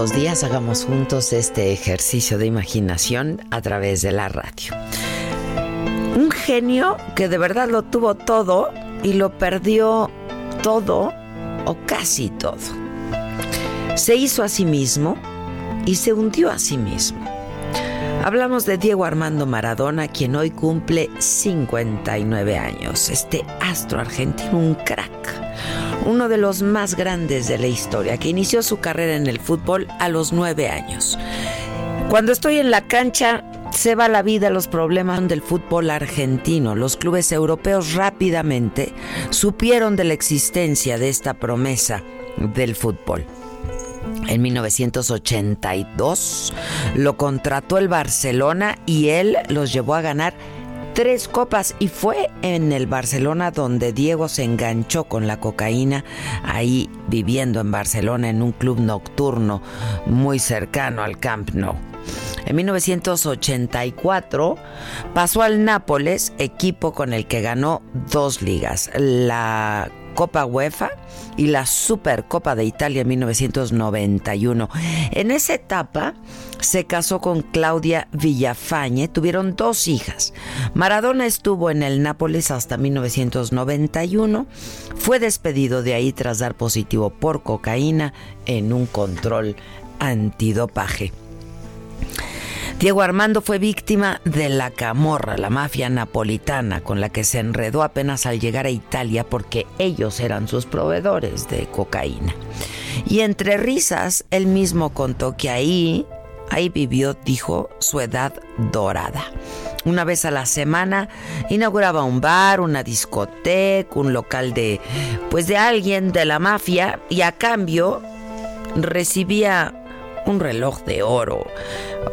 Los días hagamos juntos este ejercicio de imaginación a través de la radio. Un genio que de verdad lo tuvo todo y lo perdió todo o casi todo. Se hizo a sí mismo y se hundió a sí mismo. Hablamos de Diego Armando Maradona, quien hoy cumple 59 años. Este astro argentino, un crack uno de los más grandes de la historia, que inició su carrera en el fútbol a los nueve años. Cuando estoy en la cancha, se va la vida los problemas del fútbol argentino. Los clubes europeos rápidamente supieron de la existencia de esta promesa del fútbol. En 1982 lo contrató el Barcelona y él los llevó a ganar tres copas y fue en el Barcelona donde Diego se enganchó con la cocaína, ahí viviendo en Barcelona en un club nocturno muy cercano al Camp Nou. En 1984 pasó al Nápoles, equipo con el que ganó dos ligas, la Copa UEFA y la Supercopa de Italia en 1991. En esa etapa se casó con Claudia Villafañe, tuvieron dos hijas. Maradona estuvo en el Nápoles hasta 1991, fue despedido de ahí tras dar positivo por cocaína en un control antidopaje. Diego Armando fue víctima de la camorra, la mafia napolitana, con la que se enredó apenas al llegar a Italia porque ellos eran sus proveedores de cocaína. Y entre risas, él mismo contó que ahí, ahí vivió, dijo, su edad dorada. Una vez a la semana inauguraba un bar, una discoteca, un local de, pues de alguien de la mafia y a cambio recibía un reloj de oro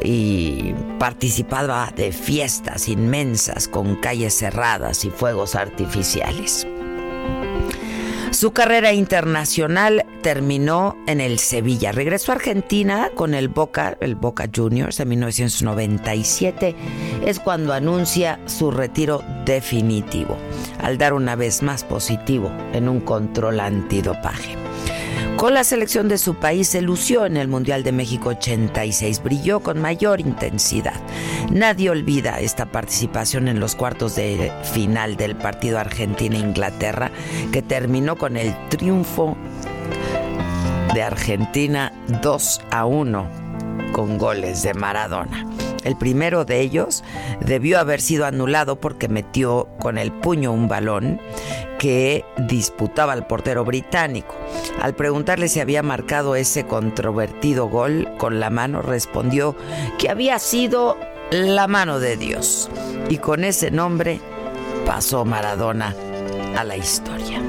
y participaba de fiestas inmensas con calles cerradas y fuegos artificiales. Su carrera internacional terminó en el Sevilla. Regresó a Argentina con el Boca, el Boca Juniors en 1997. Es cuando anuncia su retiro definitivo, al dar una vez más positivo en un control antidopaje. Con la selección de su país se lució en el Mundial de México 86, brilló con mayor intensidad. Nadie olvida esta participación en los cuartos de final del partido Argentina-Inglaterra, que terminó con el triunfo de Argentina 2 a 1 con goles de Maradona. El primero de ellos debió haber sido anulado porque metió con el puño un balón que disputaba el portero británico. Al preguntarle si había marcado ese controvertido gol con la mano, respondió que había sido la mano de Dios. Y con ese nombre pasó Maradona a la historia.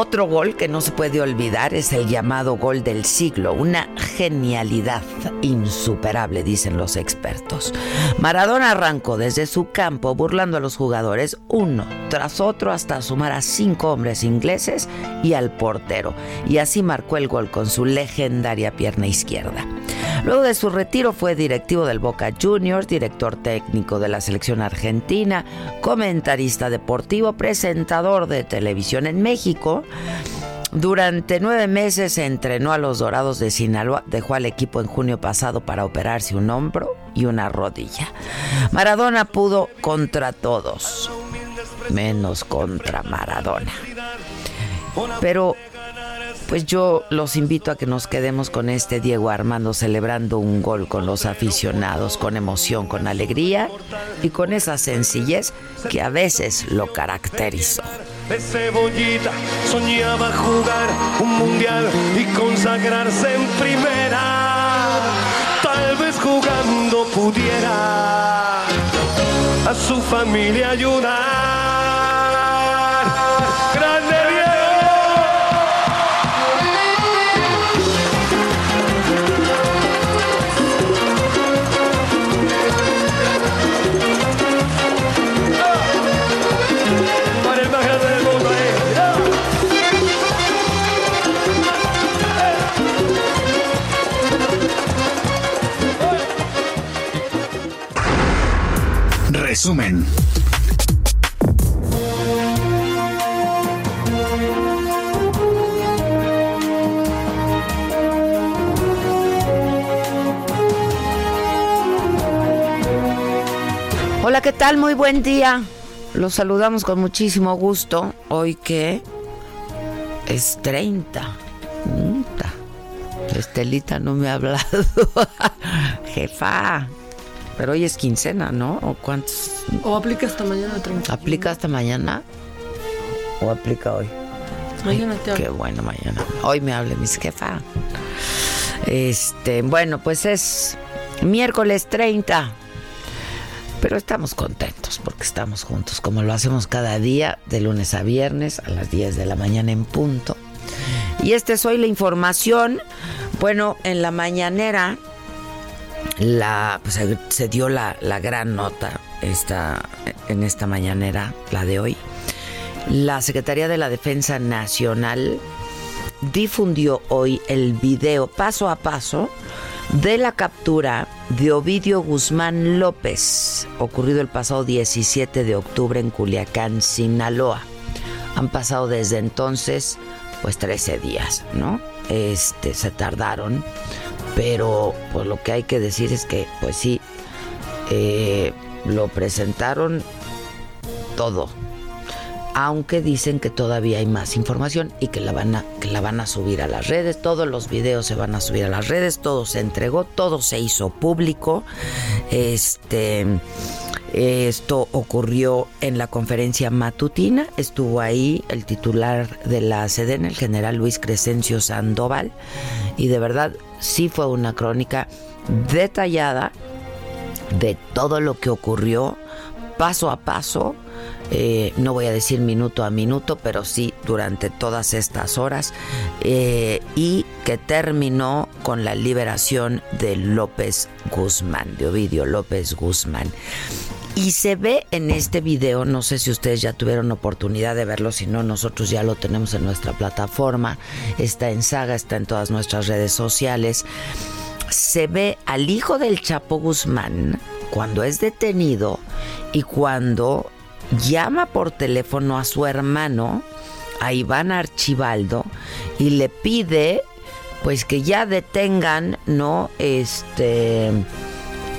Otro gol que no se puede olvidar es el llamado gol del siglo, una genialidad insuperable, dicen los expertos. Maradona arrancó desde su campo burlando a los jugadores uno tras otro hasta sumar a cinco hombres ingleses y al portero, y así marcó el gol con su legendaria pierna izquierda. Luego de su retiro fue directivo del Boca Juniors, director técnico de la selección argentina, comentarista deportivo, presentador de televisión en México. Durante nueve meses se entrenó a los Dorados de Sinaloa, dejó al equipo en junio pasado para operarse un hombro y una rodilla. Maradona pudo contra todos, menos contra Maradona. Pero pues yo los invito a que nos quedemos con este Diego Armando celebrando un gol con los aficionados, con emoción, con alegría y con esa sencillez que a veces lo caracterizó. De cebollita soñaba jugar un mundial y consagrarse en primera. Tal vez jugando pudiera a su familia ayudar. Hola, ¿qué tal? Muy buen día. Los saludamos con muchísimo gusto. Hoy que es 30. Estelita no me ha hablado. Jefa, pero hoy es quincena, ¿no? ¿O cuántos? O aplica hasta mañana 30. ¿Aplica hasta mañana? ¿O aplica hoy? Mañana te. Qué bueno, mañana. Hoy me hable mis jefa. Este, bueno, pues es miércoles 30. Pero estamos contentos porque estamos juntos, como lo hacemos cada día, de lunes a viernes, a las 10 de la mañana en punto. Y esta es hoy la información. Bueno, en la mañanera la, pues, se dio la, gran nota esta, en esta mañanera, la de hoy. La Secretaría de la Defensa Nacional difundió hoy el video paso a paso de la captura de Ovidio Guzmán López, ocurrido el pasado 17 de octubre en Culiacán, Sinaloa. Han pasado desde entonces pues 13 días, ¿no? Este se tardaron pero pues lo que hay que decir es que pues sí eh, lo presentaron todo aunque dicen que todavía hay más información y que la van a que la van a subir a las redes todos los videos se van a subir a las redes todo se entregó todo se hizo público este esto ocurrió en la conferencia matutina. Estuvo ahí el titular de la SEDEN, el general Luis Crescencio Sandoval. Y de verdad sí fue una crónica detallada de todo lo que ocurrió paso a paso. Eh, no voy a decir minuto a minuto, pero sí durante todas estas horas, eh, y que terminó con la liberación de López Guzmán, de Ovidio López Guzmán. Y se ve en este video, no sé si ustedes ya tuvieron oportunidad de verlo, si no, nosotros ya lo tenemos en nuestra plataforma, está en saga, está en todas nuestras redes sociales. Se ve al hijo del Chapo Guzmán cuando es detenido y cuando llama por teléfono a su hermano, a Iván Archibaldo, y le pide pues que ya detengan, ¿no? Este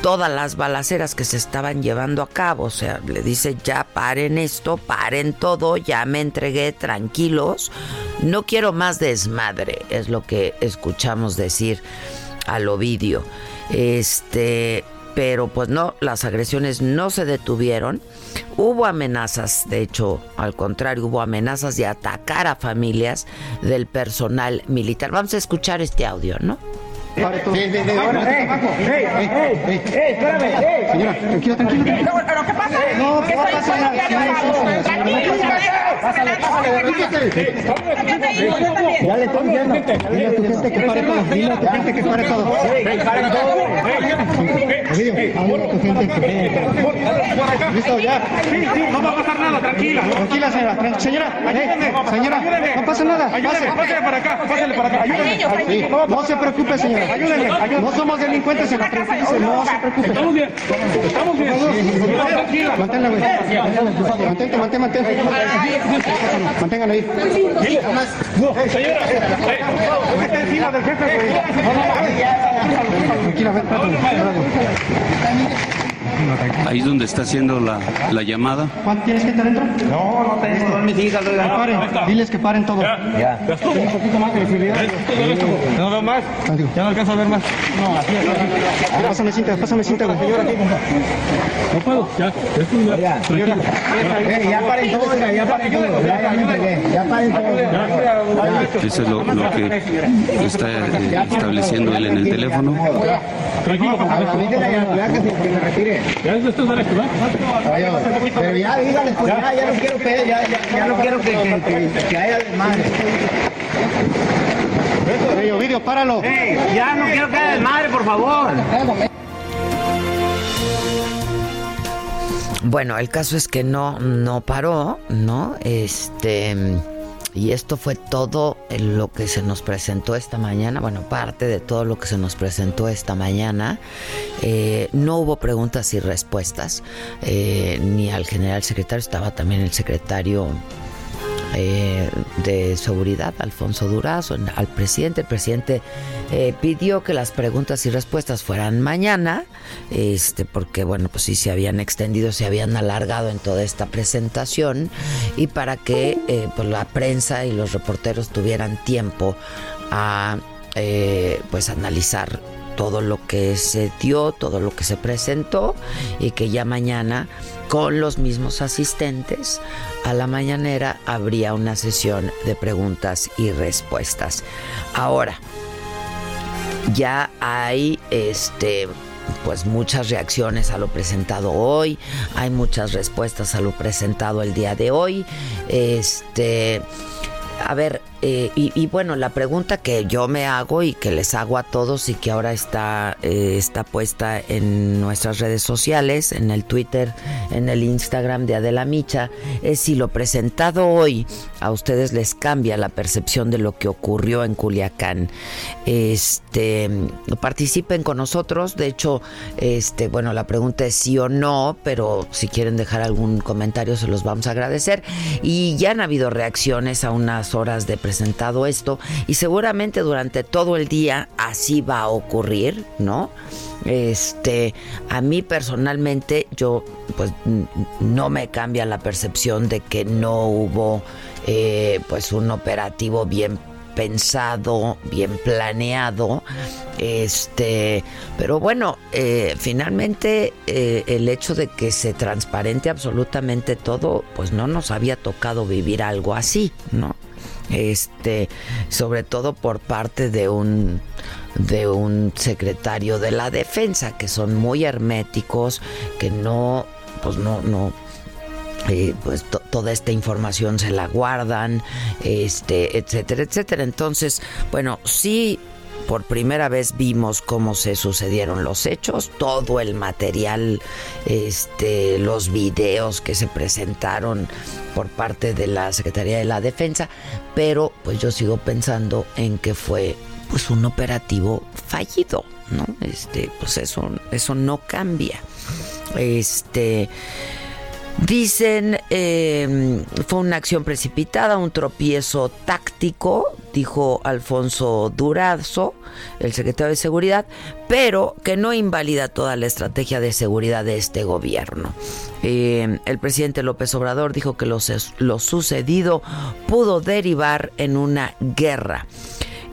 todas las balaceras que se estaban llevando a cabo. O sea, le dice, ya paren esto, paren todo, ya me entregué, tranquilos. No quiero más desmadre, es lo que escuchamos decir al Ovidio. Este, pero pues no, las agresiones no se detuvieron. Hubo amenazas, de hecho, al contrario, hubo amenazas de atacar a familias del personal militar. Vamos a escuchar este audio, ¿no? No, ¿qué pasa? Tranquilo, Pásale, pásale, Ya le estoy diciendo. Dile a tu gente que pare todo. Dile a tu gente que pare todo. Pare todo. Habla a tu gente que Listo, ya. Sí, sí, no va a pasar nada, tranquila. Tranquila, señora. Señora, señora, no pasa nada. Pase, pase para acá, pásale para acá. Ayúdenme. No se preocupe, señora. Ayúdenme. No somos delincuentes en la tranquilice. No se preocupe. Estamos bien. Estamos bien. Manténla, güey. Mantente, mantén, mantén. Manténganla ahí. Señora, encima del jefe, güey. Tranquila, ven, Ahí es donde está haciendo la, la llamada. ¿Cuánto tienes que estar dentro? No, no tengo. Mis hijas, oigan. Paren. Diles que paren todo. Ya. Ya. Un poquito más de visibilidad. No veo más. Ya no alcanzo a ver más. No, así es. Así. Pásame cinta, pásame cinta. No puedo. Ya. Ya. Ya paren todo, ya paren todo. Ya, paren todo. Eso es lo, lo que está eh, estableciendo él en el teléfono. Tranquilo, que me retire. Ya esto es Pero ya díganles, pues ya, ya no quiero que, ya, ya, ya no quiero que, que, que, que haya desmadre. Hey, Ovidio, páralo. Ya no quiero que haya desmadre, por favor. Bueno, el caso es que no, no paró, ¿no? Este. Y esto fue todo lo que se nos presentó esta mañana, bueno, parte de todo lo que se nos presentó esta mañana. Eh, no hubo preguntas y respuestas, eh, ni al general secretario, estaba también el secretario eh, de Seguridad, Alfonso Durazo, al presidente. El presidente eh, pidió que las preguntas y respuestas fueran mañana, este, porque bueno, pues sí se habían extendido, se habían alargado en toda esta presentación y para que eh, pues la prensa y los reporteros tuvieran tiempo a pues analizar todo lo que se dio, todo lo que se presentó y que ya mañana con los mismos asistentes a la mañanera habría una sesión de preguntas y respuestas. Ahora, ya hay este pues muchas reacciones a lo presentado hoy, hay muchas respuestas a lo presentado el día de hoy. Este a ver, eh, y, bueno, la pregunta que yo me hago y que les hago a todos y que ahora está, eh, está puesta en nuestras redes sociales, en el Twitter, en el Instagram de Adela Micha, es si lo presentado hoy a ustedes les cambia la percepción de lo que ocurrió en Culiacán. Este, participen con nosotros, de hecho, este, bueno, la pregunta es sí o no, pero si quieren dejar algún comentario se los vamos a agradecer. Y ya han habido reacciones a unas horas de presentado esto y seguramente durante todo el día así va a ocurrir, ¿no? Este, a mí personalmente yo pues no me cambia la percepción de que no hubo eh, pues un operativo bien pensado, bien planeado, este, pero bueno, eh, finalmente eh, el hecho de que se transparente absolutamente todo, pues no nos había tocado vivir algo así, ¿no? Este, sobre todo por parte de un de un secretario de la defensa que son muy herméticos, que no, pues no, no, eh, pues toda esta información se la guardan, este, etcétera, etcétera. Entonces, bueno, sí por primera vez vimos cómo se sucedieron los hechos, todo el material, este, los videos que se presentaron por parte de la Secretaría de la Defensa, pero pues yo sigo pensando en que fue pues un operativo fallido, ¿no? Este, pues eso, eso no cambia. Este Dicen, eh, fue una acción precipitada, un tropiezo táctico, dijo Alfonso Durazo, el secretario de Seguridad, pero que no invalida toda la estrategia de seguridad de este gobierno. Eh, el presidente López Obrador dijo que lo sucedido pudo derivar en una guerra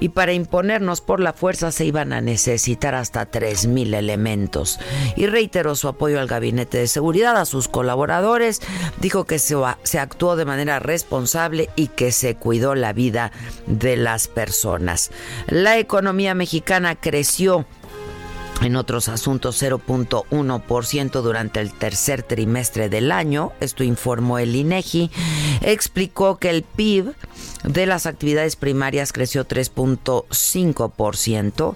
y para imponernos por la fuerza se iban a necesitar hasta 3.000 elementos. Y reiteró su apoyo al gabinete de seguridad, a sus colaboradores, dijo que se, se actuó de manera responsable y que se cuidó la vida de las personas. La economía mexicana creció en otros asuntos 0.1% durante el tercer trimestre del año, esto informó el INEGI, explicó que el PIB de las actividades primarias creció 3.5%,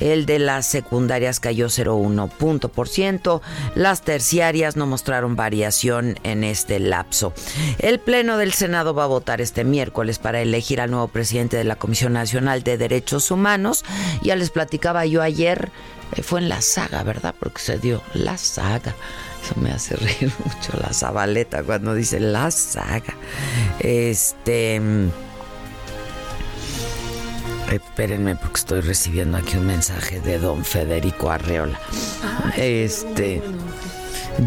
el de las secundarias cayó 0.1%, las terciarias no mostraron variación en este lapso. El Pleno del Senado va a votar este miércoles para elegir al nuevo presidente de la Comisión Nacional de Derechos Humanos. Ya les platicaba yo ayer fue en la saga, ¿verdad? Porque se dio la saga. Eso me hace reír mucho la zabaleta cuando dice la saga. Este. Mm, espérenme porque estoy recibiendo aquí un mensaje de don Federico Arreola. este.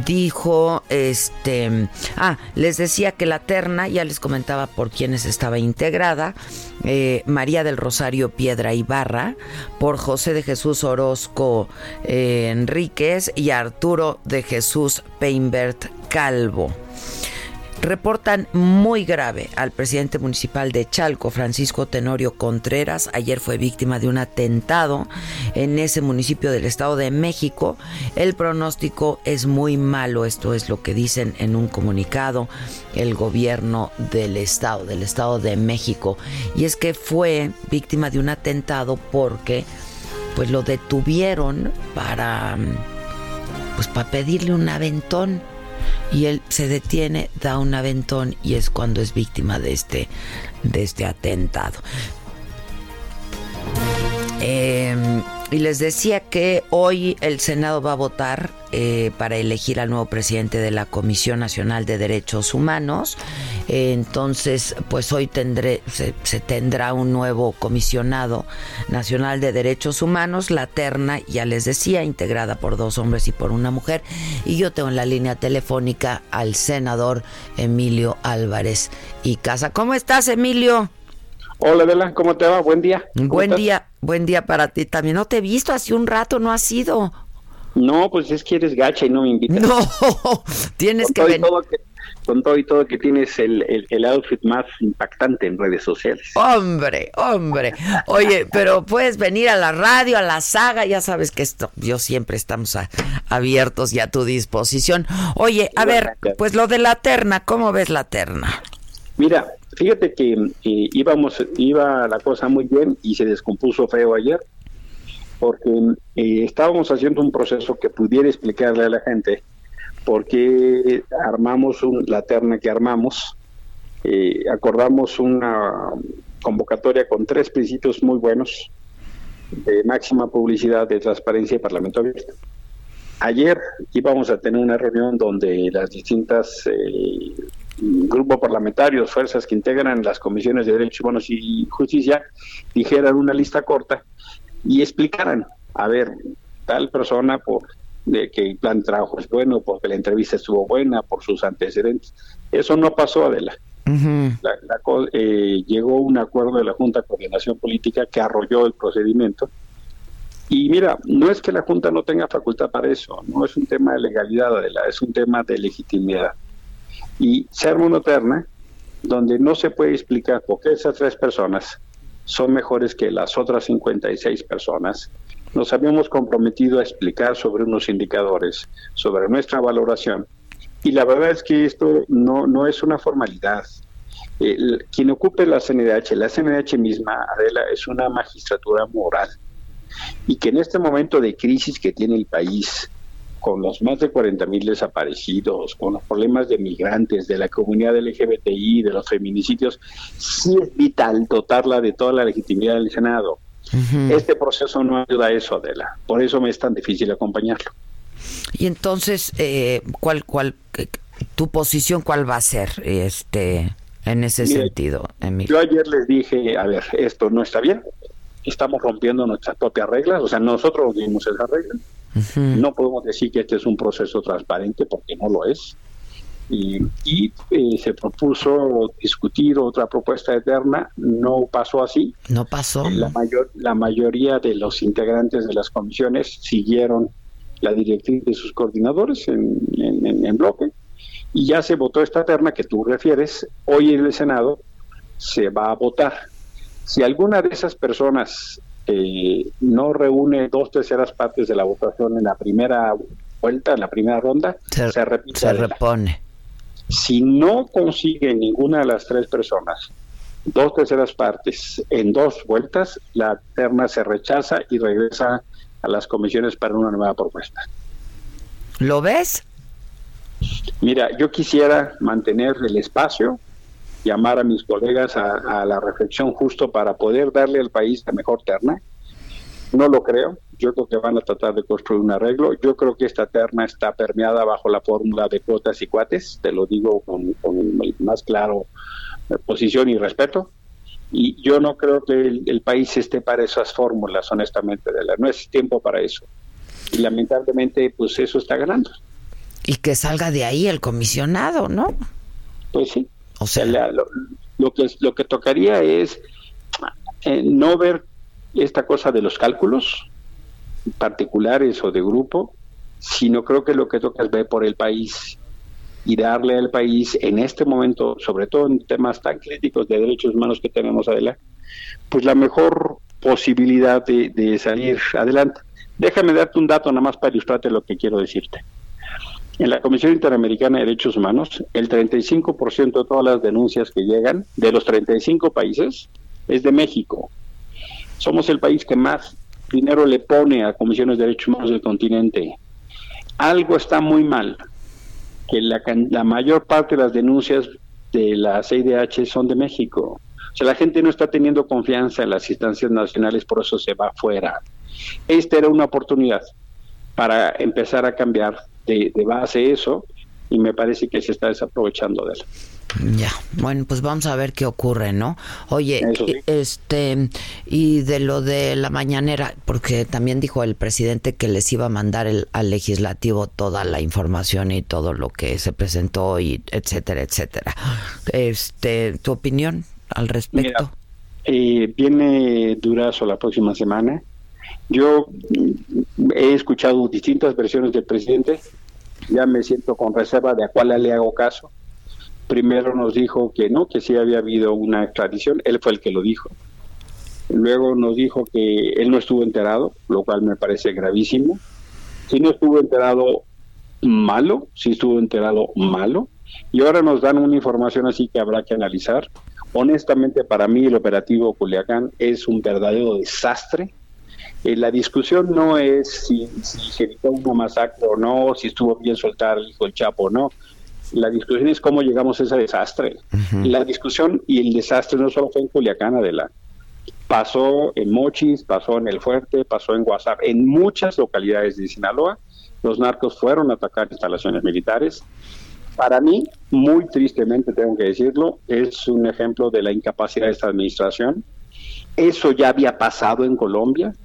Dijo, este, ah, les decía que la terna, ya les comentaba por quiénes estaba integrada, eh, María del Rosario Piedra Ibarra, por José de Jesús Orozco eh, Enríquez y Arturo de Jesús Peinbert Calvo reportan muy grave al presidente municipal de Chalco, Francisco Tenorio Contreras. Ayer fue víctima de un atentado en ese municipio del Estado de México. El pronóstico es muy malo, esto es lo que dicen en un comunicado el gobierno del Estado, del Estado de México. Y es que fue víctima de un atentado porque pues lo detuvieron para pues para pedirle un aventón y él se detiene, da un aventón y es cuando es víctima de este, de este atentado. Em, y les decía que hoy el Senado va a votar eh, para elegir al nuevo presidente de la Comisión Nacional de Derechos Humanos. entonces, pues hoy tendré, se, tendrá un nuevo comisionado nacional de derechos humanos, la terna, ya les decía, integrada por dos hombres y por una mujer. Y yo tengo en la línea telefónica al senador Emilio Álvarez y Casa. ¿Cómo estás, Emilio? Hola, Adela, ¿cómo te va? Buen día. Buen día, buen día para ti también. No te he visto hace un rato, no has sido. No, pues es que eres gacha y no me invitas. No, tienes que venir. con todo y todo que tienes el, el, outfit más impactante en redes sociales. Hombre, hombre. Oye, pero puedes venir a la radio, a la saga, ya sabes que esto, yo siempre estamos abiertos y a tu disposición. Oye, a ver, pues lo de la terna, ¿cómo ves la terna? Mira, fíjate que íbamos, iba la cosa muy bien y se descompuso feo ayer porque eh, estábamos haciendo un proceso que pudiera explicarle a la gente por qué armamos la terna que armamos, eh, acordamos una convocatoria con tres principios muy buenos de máxima publicidad, de transparencia y parlamento abierto. Ayer íbamos a tener una reunión donde las distintas grupos parlamentarios, fuerzas que integran las comisiones de derechos humanos y justicia, dijeran una lista corta y explicaran, a ver, tal persona por de que el plan de trabajo es bueno, porque la entrevista estuvo buena, por sus antecedentes. Eso no pasó, Adela. Eh, llegó un acuerdo de la Junta de Coordinación Política que arrolló el procedimiento. Y mira, no es que la Junta no tenga facultad para eso, no es un tema de legalidad, Adela, es un tema de legitimidad. Y se arma una terna donde no se puede explicar por qué esas tres personas son mejores que las otras 56 personas. Nos habíamos comprometido a explicar sobre unos indicadores, sobre nuestra valoración. Y la verdad es que esto no, no es una formalidad. quien ocupe la CNDH, la CNDH misma, Adela, es una magistratura moral. Y que en este momento de crisis que tiene el país, con los más de 40 mil desaparecidos, con los problemas de migrantes, de la comunidad LGBTI, de los feminicidios, sí es vital dotarla de toda la legitimidad del Senado. Este proceso no ayuda a eso, Adela. Por eso me es tan difícil acompañarlo. Y entonces, eh, ¿cuál, cuál, tu posición cuál va a ser este, en ese sentido, Yo ayer les dije, a ver, esto no está bien, estamos rompiendo nuestras propias reglas, o sea, nosotros dimos esas reglas, no podemos decir que este es un proceso transparente porque no lo es. Y, eh, se propuso discutir otra propuesta eterna, no pasó así. No pasó. La, mayor, la mayoría de los integrantes de las comisiones siguieron la directriz de sus coordinadores en, en bloque y ya se votó esta terna que tú refieres. Hoy en el Senado se va a votar. Si alguna de esas personas eh, no reúne dos terceras partes de la votación en la primera vuelta, en la primera ronda, se, repite. Se repone. Si no consigue ninguna de las tres personas dos terceras partes en dos vueltas, la terna se rechaza y regresa a las comisiones para una nueva propuesta. ¿Lo ves? Mira, yo quisiera mantener el espacio llamar a mis colegas a, la reflexión justo para poder darle al país la mejor terna. No lo creo. Yo creo que van a tratar de construir un arreglo. Yo creo que esta terna está permeada bajo la fórmula de cuotas y cuates. Te lo digo con, con más claro eh, posición y respeto. Y yo no creo que el, país esté para esas fórmulas, honestamente. De la, no es tiempo para eso. Y lamentablemente, pues eso está ganando. Y que salga de ahí el comisionado, ¿no? Pues sí. O sea, lo, que, lo que tocaría es eh, no ver esta cosa de los cálculos particulares o de grupo, sino creo que lo que toca es ver por el país y darle al país en este momento, sobre todo en temas tan críticos de derechos humanos que tenemos adelante, pues la mejor posibilidad de, salir adelante. Déjame darte un dato nada más para ilustrarte lo que quiero decirte. En la Comisión Interamericana de Derechos Humanos, el 35% de todas las denuncias que llegan de los 35 países es de México. Somos el país que más dinero le pone a comisiones de derechos humanos del continente. Algo está muy mal, que la, la mayor parte de las denuncias de la CIDH son de México. O sea, la gente no está teniendo confianza en las instancias nacionales, por eso se va afuera. Esta era una oportunidad para empezar a cambiar de, de base eso y me parece que se está desaprovechando de eso. Ya, bueno, pues vamos a ver qué ocurre, ¿no? Oye, este, y de lo de la mañanera, porque también dijo el presidente que les iba a mandar el, al legislativo toda la información y todo lo que se presentó y etcétera, etcétera. Este, ¿tu opinión al respecto? eh, viene Durazo la próxima semana. Yo he escuchado distintas versiones del presidente. Ya me siento con reserva de a cuál le hago caso Primero nos dijo que no, que sí había habido una extradición, él fue el que lo dijo. Luego nos dijo que él no estuvo enterado, lo cual me parece gravísimo. Si no estuvo enterado, malo, si estuvo enterado, malo. Y ahora nos dan una información así que habrá que analizar. Honestamente, para mí el operativo Culiacán es un verdadero desastre. Eh, la discusión no es si, se evitó una masacre o no, si estuvo bien soltar el hijo del Chapo o no. La discusión es cómo llegamos a ese desastre. La discusión y el desastre no solo fue en Culiacán, Adela. Pasó en Mochis, pasó en El Fuerte, pasó en WhatsApp, en muchas localidades de Sinaloa. Los narcos fueron a atacar instalaciones militares. Para mí, muy tristemente tengo que decirlo, es un ejemplo de la incapacidad de esta administración. Eso ya había pasado en Colombia.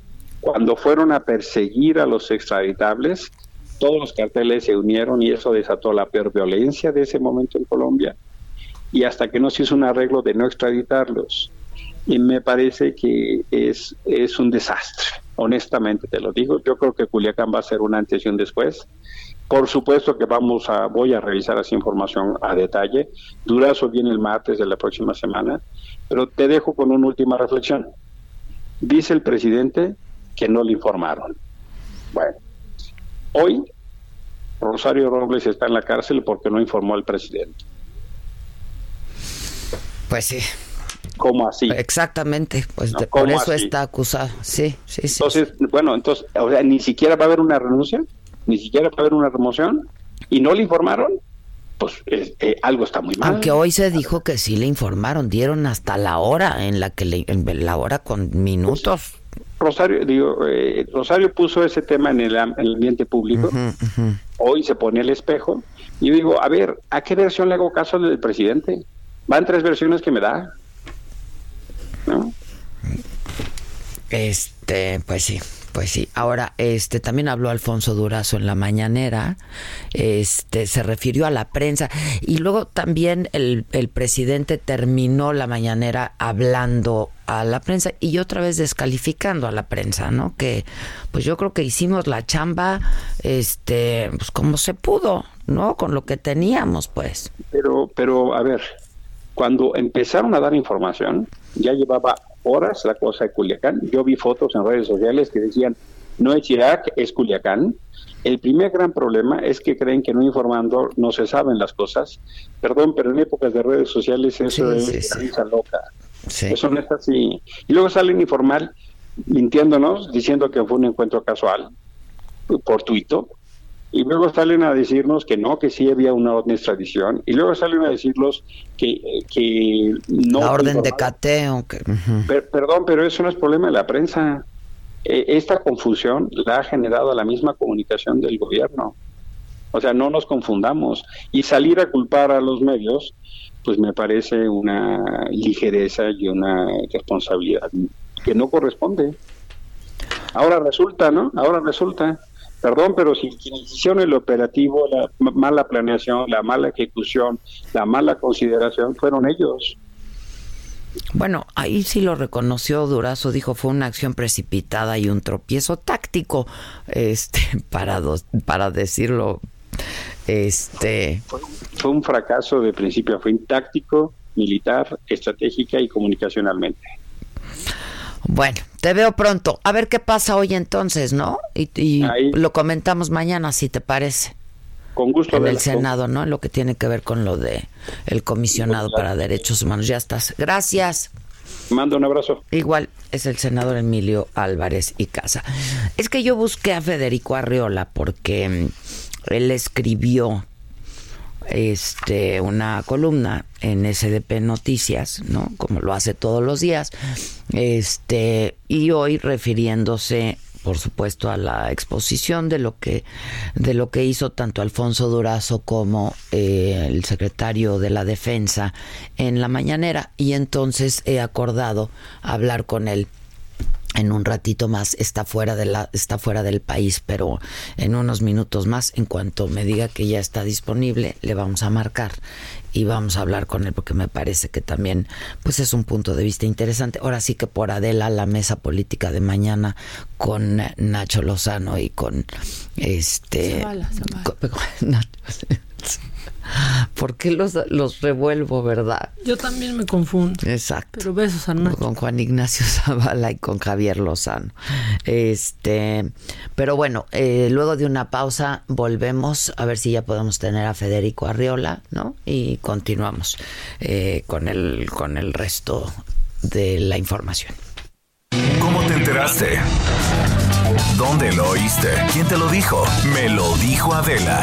Cuando fueron a perseguir a los extraditables, todos los carteles se unieron y eso desató la peor violencia de ese momento en Colombia. Y hasta que no se hizo un arreglo de no extraditarlos. Y me parece que es, es un desastre, honestamente te lo digo. Yo creo que Culiacán va a ser una antes y un después. Por supuesto que vamos a, voy a revisar esa información a detalle. Durazo viene el martes de la próxima semana, pero te dejo con una última reflexión. Dice el presidente que no le informaron. Bueno, Hoy, Rosario Robles está en la cárcel porque no informó al presidente. Pues sí. ¿Cómo así? Exactamente, pues por eso está acusado. Sí, sí, sí. Entonces, bueno, entonces, o sea, ni siquiera va a haber una renuncia, ni siquiera va a haber una remoción, y no le informaron, pues eh, algo está muy mal. Aunque hoy se dijo que sí le informaron, dieron hasta la hora en la que le, en la hora con minutos. Rosario, digo, eh, Rosario puso ese tema en el, ambiente público. Hoy se pone el espejo y yo digo, a ver, ¿a qué versión le hago caso del presidente? Van tres versiones que me da. ¿No? Este, pues sí. Pues sí, ahora este también habló Alfonso Durazo en la mañanera, este se refirió a la prensa y luego también el, el presidente terminó la mañanera hablando a la prensa y otra vez descalificando a la prensa, ¿no? Que pues yo creo que hicimos la chamba este pues como se pudo, ¿no? Con lo que teníamos, pues. Pero pero a ver, cuando empezaron a dar información, ya llevaba horas la cosa de Culiacán. Yo vi fotos en redes sociales que decían, no es Irak, es Culiacán. El primer gran problema es que creen que no informando no se saben las cosas. Perdón, pero en épocas de redes sociales eso es risa loca. Eso no es así. Y luego salen informal mintiéndonos, diciendo que fue un encuentro casual, fortuito, y luego salen a decirnos que no, que sí había una orden de extradición, y luego salen a decirnos que, que no... La orden de cateo. Que... perdón, pero eso no es problema de la prensa. E, esta confusión la ha generado la misma comunicación del gobierno. O sea, no nos confundamos. Y salir a culpar a los medios, pues me parece una ligereza y una responsabilidad que no corresponde. Ahora resulta, ¿no? Ahora resulta Perdón, pero si quienes hicieron el operativo, la mala planeación, la mala ejecución, la mala consideración, fueron ellos. Bueno, ahí sí lo reconoció Durazo, dijo fue una acción precipitada y un tropiezo táctico, este, para, para decirlo, este. Fue, un fracaso de principio a fin táctico, militar, estratégica y comunicacionalmente. Bueno, te veo pronto. A ver qué pasa hoy entonces, ¿no? Y, lo comentamos mañana, si te parece. Con gusto. En el Senado, ¿no? Lo que tiene que ver con lo de el comisionado para derechos humanos. Ya estás. Gracias. Mando un abrazo. Igual es el senador Emilio Álvarez y Casa. Es que yo busqué a Federico Arriola porque mm, él escribió este una columna en SDP Noticias, ¿no? Como lo hace todos los días. Este, y hoy refiriéndose por supuesto a la exposición de lo que de lo que hizo tanto Alfonso Durazo como eh, el secretario de la defensa en la mañanera y entonces he acordado hablar con él en un ratito más está fuera de la está fuera del país, pero en unos minutos más en cuanto me diga que ya está disponible, le vamos a marcar y vamos a hablar con él porque me parece que también pues es un punto de vista interesante. Ahora sí que por Adela la mesa política de mañana con Nacho Lozano y con este ¿Por qué los, los revuelvo, verdad? Yo también me confundo. Exacto. Pero besos a Nacho. Con Juan Ignacio Zavala y con Javier Lozano. Este, pero bueno, eh, luego de una pausa volvemos a ver si ya podemos tener a Federico Arriola, ¿no? Y continuamos eh, con el con el resto de la información. ¿Cómo te enteraste? ¿Dónde lo oíste? ¿Quién te lo dijo? Me lo dijo Adela.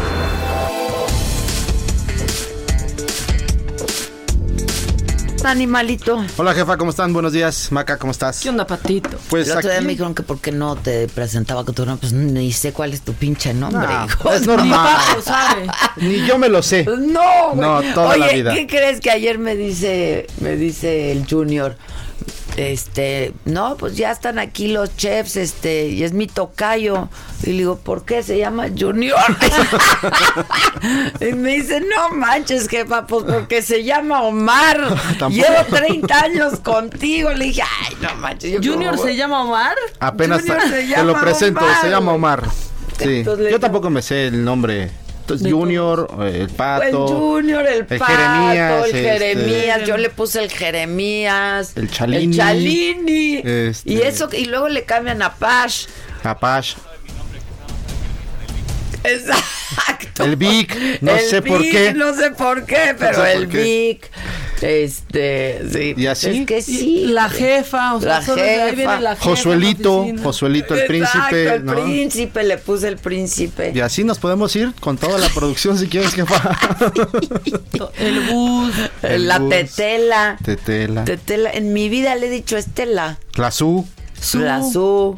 Animalito. Hola jefa, ¿cómo están? Buenos días. Maca, ¿cómo estás? ¿Qué onda, patito? Pues el otro día me dijeron que por qué no te presentaba con tu nombre, pues ni sé cuál es tu pinche nombre. hijo. Es normal. Ni, sabe. ni yo me lo sé. No, No, toda la vida. ¿qué crees que ayer me dice, me dice el Junior? Este, no, pues ya están aquí los chefs, este, y es mi tocayo. Y le digo, ¿por qué se llama Junior? y me dice, no manches, jefa, pues porque se llama Omar. Llevo 30 años contigo. Le dije, ay, no manches. ¿Junior se llama Omar? Apenas te lo presento, se llama Omar. Sí. Yo tampoco me sé el nombre Junior, el Pato. El Junior, el, Pato, Jeremías, el este, Jeremías. Yo le puse el Jeremías. El Chalini. El Chalini. Este, y eso, y luego le cambian a Pash. A Pash. Exacto. El Vic, no sé por qué. No sé por qué, pero el Vic. Este, sí. ¿Y así? Es que sí. La jefa, o sea, la jefa. Ahí viene la jefa Josuelito, Josuelito el príncipe. el príncipe, le puse el príncipe. Y así nos podemos ir con toda la producción si quieres, jefa. el bus. la tetela. Tetela. Tetela. En mi vida le he dicho Estela. La su. La su.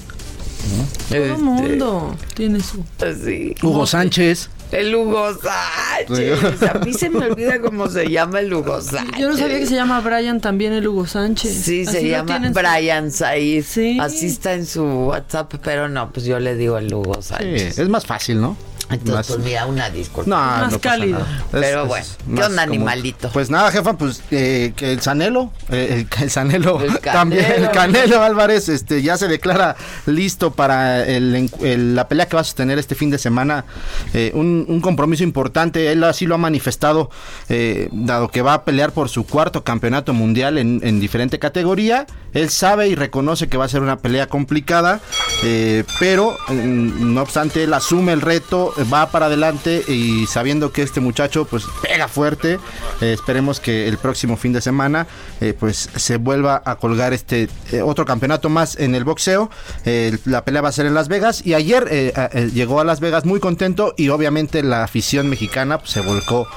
Todo el este, mundo tiene su. Sí. Hugo Sánchez. El Hugo Sánchez. A mí se me olvida cómo se llama el Hugo Sánchez. Yo no sabía que se llama Brian también el Hugo Sánchez. Sí, se llama Brian Said. Sí. Así está en su WhatsApp, pero no, pues yo le digo el Hugo Sánchez. Sí, es más fácil, ¿no? Entonces, pues mira, una disculpa. No, más no cálido. Pero bueno, ¿qué onda, animalito? Pues nada, jefa, pues eh, que el Sanelo, eh, el, Sanelo, también, el Canelo Álvarez, este, ya se declara listo para el, la pelea que va a sostener este fin de semana. Eh, un, un, compromiso importante, él así lo ha manifestado, eh, dado que va a pelear por su cuarto campeonato mundial en, en diferente categoría. Él sabe y reconoce que va a ser una pelea complicada, pero no obstante, él asume el reto va para adelante y sabiendo que este muchacho pues pega fuerte, eh, esperemos que el próximo fin de semana eh, pues se vuelva a colgar este otro campeonato más en el boxeo. la pelea va a ser en Las Vegas y ayer llegó a Las Vegas muy contento y obviamente la afición mexicana pues, se volcó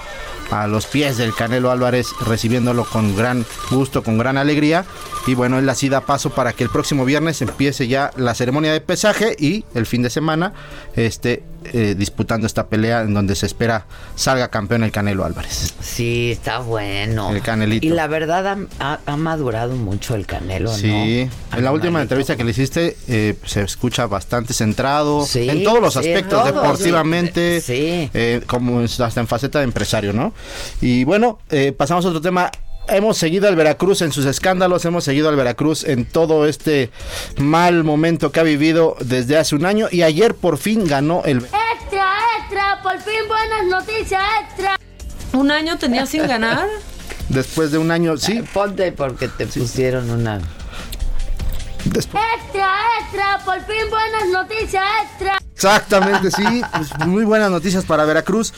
a los pies del Canelo Álvarez, recibiéndolo con gran gusto, con gran alegría. Y bueno, él así da paso para que el próximo viernes empiece ya la ceremonia de pesaje y el fin de semana este, eh, disputando esta pelea en donde se espera salga campeón el Canelo Álvarez. Sí, está bueno. El Canelito. Y la verdad ha, madurado mucho el Canelo, sí. En la última entrevista que le hiciste eh, se escucha bastante centrado en todos los aspectos, deportivamente, sí. Eh, como hasta en faceta de empresario, ¿no? Y bueno, pasamos a otro tema hemos seguido al Veracruz en sus escándalos, hemos seguido al Veracruz en todo este mal momento que ha vivido desde hace un año y ayer por fin ganó el... Extra, extra, por fin buenas noticias, extra. ¿Un año tenía sin ganar? Después de un año, sí. Ponte porque te pusieron una... Extra, extra, por fin buenas noticias, extra. Exactamente, sí. Pues, muy buenas noticias para Veracruz.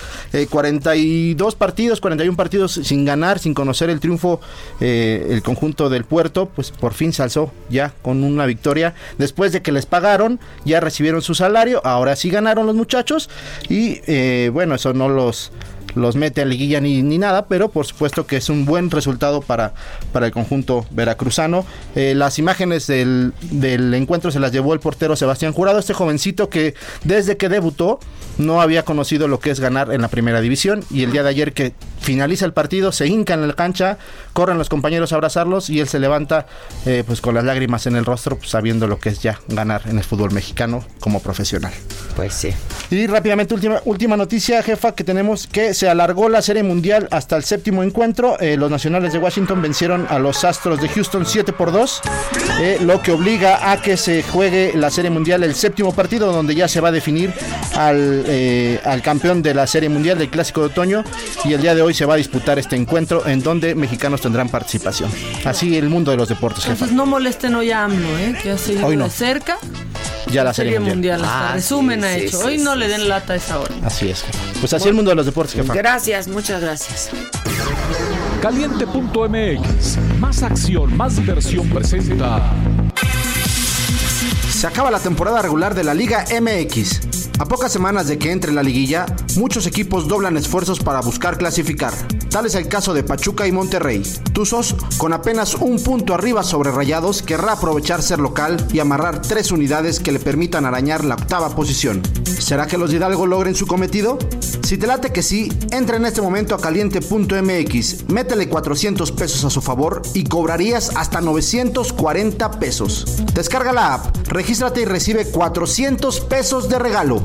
42 eh, partidos, 41 partidos sin ganar, sin conocer el triunfo, eh, el conjunto del puerto, pues por fin se alzó ya con una victoria. Después de que les pagaron, ya recibieron su salario, ahora sí ganaron los muchachos. Y eh, bueno, eso no los los mete a liguilla ni, ni, nada, pero por supuesto que es un buen resultado para, para el conjunto veracruzano. Eh, las imágenes del, del, encuentro se las llevó el portero Sebastián Jurado, este jovencito que desde que debutó no había conocido lo que es ganar en la primera división y el día de ayer que finaliza el partido se hinca en la cancha, corren los compañeros a abrazarlos y él se levanta eh, pues con las lágrimas en el rostro pues, sabiendo lo que es ya ganar en el fútbol mexicano como profesional. Pues sí. Y rápidamente última, última noticia jefa que tenemos que se alargó la Serie Mundial hasta el séptimo encuentro. Eh, los Nacionales de Washington vencieron a los Astros de Houston 7 por 2, eh, lo que obliga a que se juegue la Serie Mundial el séptimo partido, donde ya se va a definir al, eh, al campeón de la Serie Mundial del Clásico de Otoño. Y el día de hoy se va a disputar este encuentro en donde mexicanos tendrán participación. Así el mundo de los deportes. Entonces no molesten hoy a AMLO, ¿eh? que ha seguido de cerca ya la Serie, Mundial. Ah, resumen ha hecho. Hoy no le den lata a esa hora. Así es. Pues así el mundo de los deportes, jefa. Gracias, muchas gracias. Caliente.mx. Más acción, más diversión presenta. Se acaba la temporada regular de la Liga MX. A pocas semanas de que entre la liguilla, muchos equipos doblan esfuerzos para buscar clasificar. Tal es el caso de Pachuca y Monterrey. Tuzos, con apenas un punto arriba sobre Rayados, querrá aprovechar ser local y amarrar tres unidades que le permitan arañar la octava posición. ¿Será que los Hidalgo logren su cometido? Si te late que sí, entra en este momento a caliente.mx, métele 400 pesos a su favor y cobrarías hasta 940 pesos. Descarga la app, regístrate y recibe 400 pesos de regalo.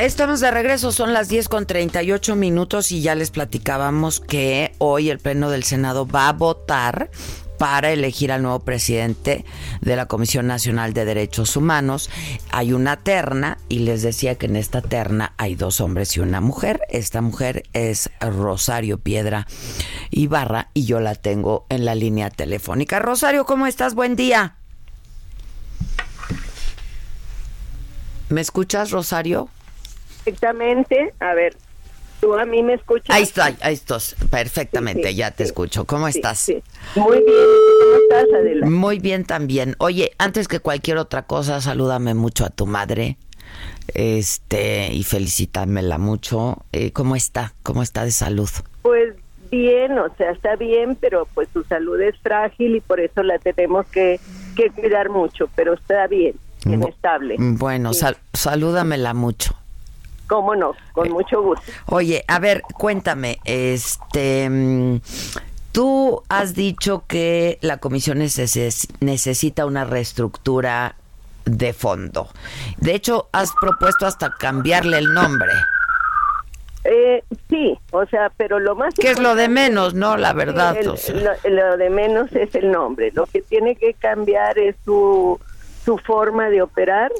Estamos de regreso, son las 10 con 38 minutos y ya les platicábamos que hoy el Pleno del Senado va a votar para elegir al nuevo presidente de la Comisión Nacional de Derechos Humanos. Hay una terna y les decía que en esta terna hay dos hombres y una mujer. Esta mujer es Rosario Piedra Ibarra y yo la tengo en la línea telefónica. Rosario, ¿cómo estás? Buen día. ¿Me escuchas, Rosario? Perfectamente. A ver, ¿tú a mí me escuchas? Ahí estoy, ahí estás, perfectamente, ya te escucho. ¿Cómo estás? Muy bien, ¿cómo estás, Adela? Muy bien también. Oye, antes que cualquier otra cosa, salúdame mucho a tu madre. este y felicitármela mucho. Eh, ¿Cómo está? ¿Cómo está de salud? Pues bien, o sea, está bien, pero pues su salud es frágil y por eso la tenemos que, que cuidar mucho, pero está bien, bien estable. Bueno, salúdamela mucho. Cómo no, con eh, mucho gusto. Oye, a ver, cuéntame, este, mm, tú has dicho que la comisión necesita una reestructura de fondo. De hecho, has propuesto hasta cambiarle el nombre. Eh, sí, o sea, pero lo más... Que es lo de menos, ¿no? La verdad. lo, de menos es el nombre. Lo que tiene que cambiar es su, su forma de operar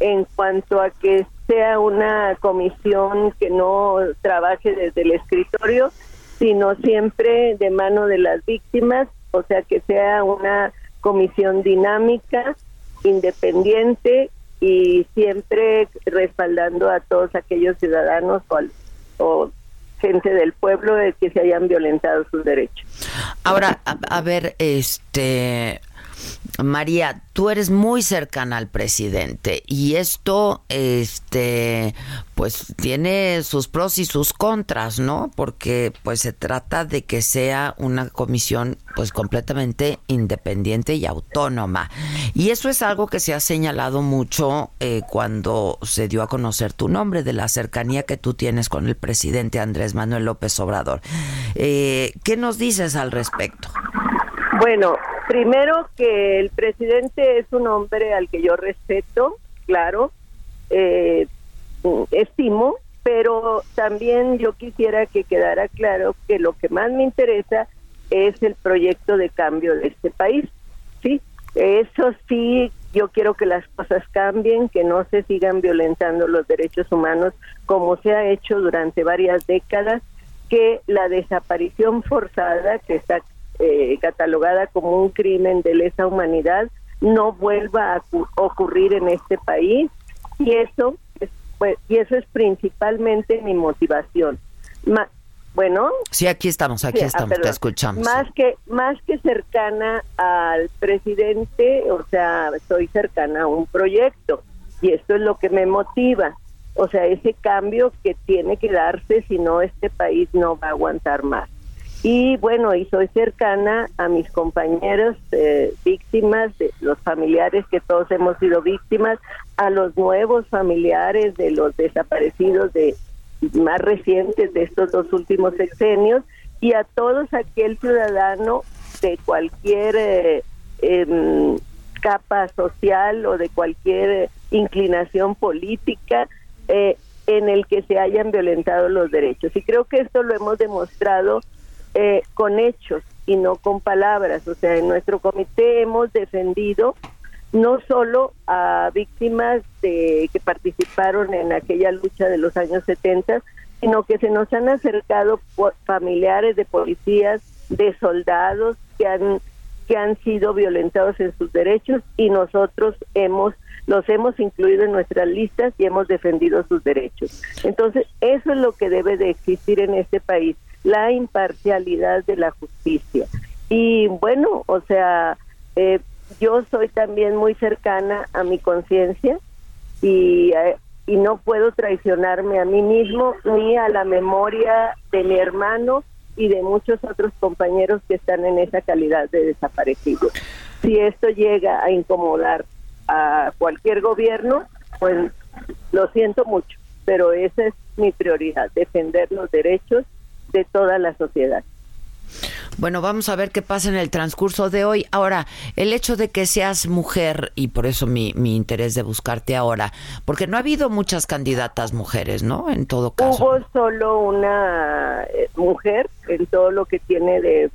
en cuanto a que sea una comisión que no trabaje desde el escritorio, sino siempre de mano de las víctimas, o sea, que sea una comisión dinámica, independiente y siempre respaldando a todos aquellos ciudadanos o, o gente del pueblo de que se hayan violentado sus derechos. Ahora, a ver, este María, tú eres muy cercana al presidente y esto, este, pues tiene sus pros y sus contras, ¿no? Porque pues se trata de que sea una comisión pues completamente independiente y autónoma. Y eso es algo que se ha señalado mucho eh, cuando se dio a conocer tu nombre, de la cercanía que tú tienes con el presidente Andrés Manuel López Obrador. Eh, ¿Qué nos dices al respecto? Bueno, primero que el presidente es un hombre al que yo respeto, claro, eh, estimo, pero también yo quisiera que quedara claro que lo que más me interesa es el proyecto de cambio de este país, sí, eso sí, yo quiero que las cosas cambien, que no se sigan violentando los derechos humanos como se ha hecho durante varias décadas, que la desaparición forzada que está eh, catalogada como un crimen de lesa humanidad no vuelva a ocurrir en este país y eso es, pues, y eso es principalmente mi motivación. bueno, sí, aquí estamos, aquí ah, estamos, te escuchamos. Más que más que cercana al presidente, o sea, estoy cercana a un proyecto y esto es lo que me motiva. O sea, ese cambio que tiene que darse, si no este país no va a aguantar más. Y bueno, y soy cercana a mis compañeros eh, víctimas, de los familiares que todos hemos sido víctimas, a los nuevos familiares de los desaparecidos de más recientes de estos dos últimos sexenios y a todos aquel ciudadano de cualquier eh, em, capa social o de cualquier eh, inclinación política en el que se hayan violentado los derechos. Y creo que esto lo hemos demostrado eh, con hechos y no con palabras. O sea, en nuestro comité hemos defendido no solo a víctimas de, que participaron en aquella lucha de los años 70, sino que se nos han acercado familiares de policías, de soldados que han que han sido violentados en sus derechos y nosotros hemos los hemos incluido en nuestras listas y hemos defendido sus derechos. Entonces, eso es lo que debe de existir en este país, la imparcialidad de la justicia. Y bueno, o sea, eh, yo soy también muy cercana a mi conciencia y, eh, y no puedo traicionarme a mí mismo ni a la memoria de mi hermano y de muchos otros compañeros que están en esa calidad de desaparecidos. Si esto llega a incomodar a cualquier gobierno, pues lo siento mucho, pero esa es mi prioridad, defender los derechos de toda la sociedad. Bueno, vamos a ver qué pasa en el transcurso de hoy. Ahora, el hecho de que seas mujer, y por eso mi, mi interés de buscarte ahora, porque no ha habido muchas candidatas mujeres, ¿no? En todo caso. Hubo solo una eh, mujer en todo lo que tiene de,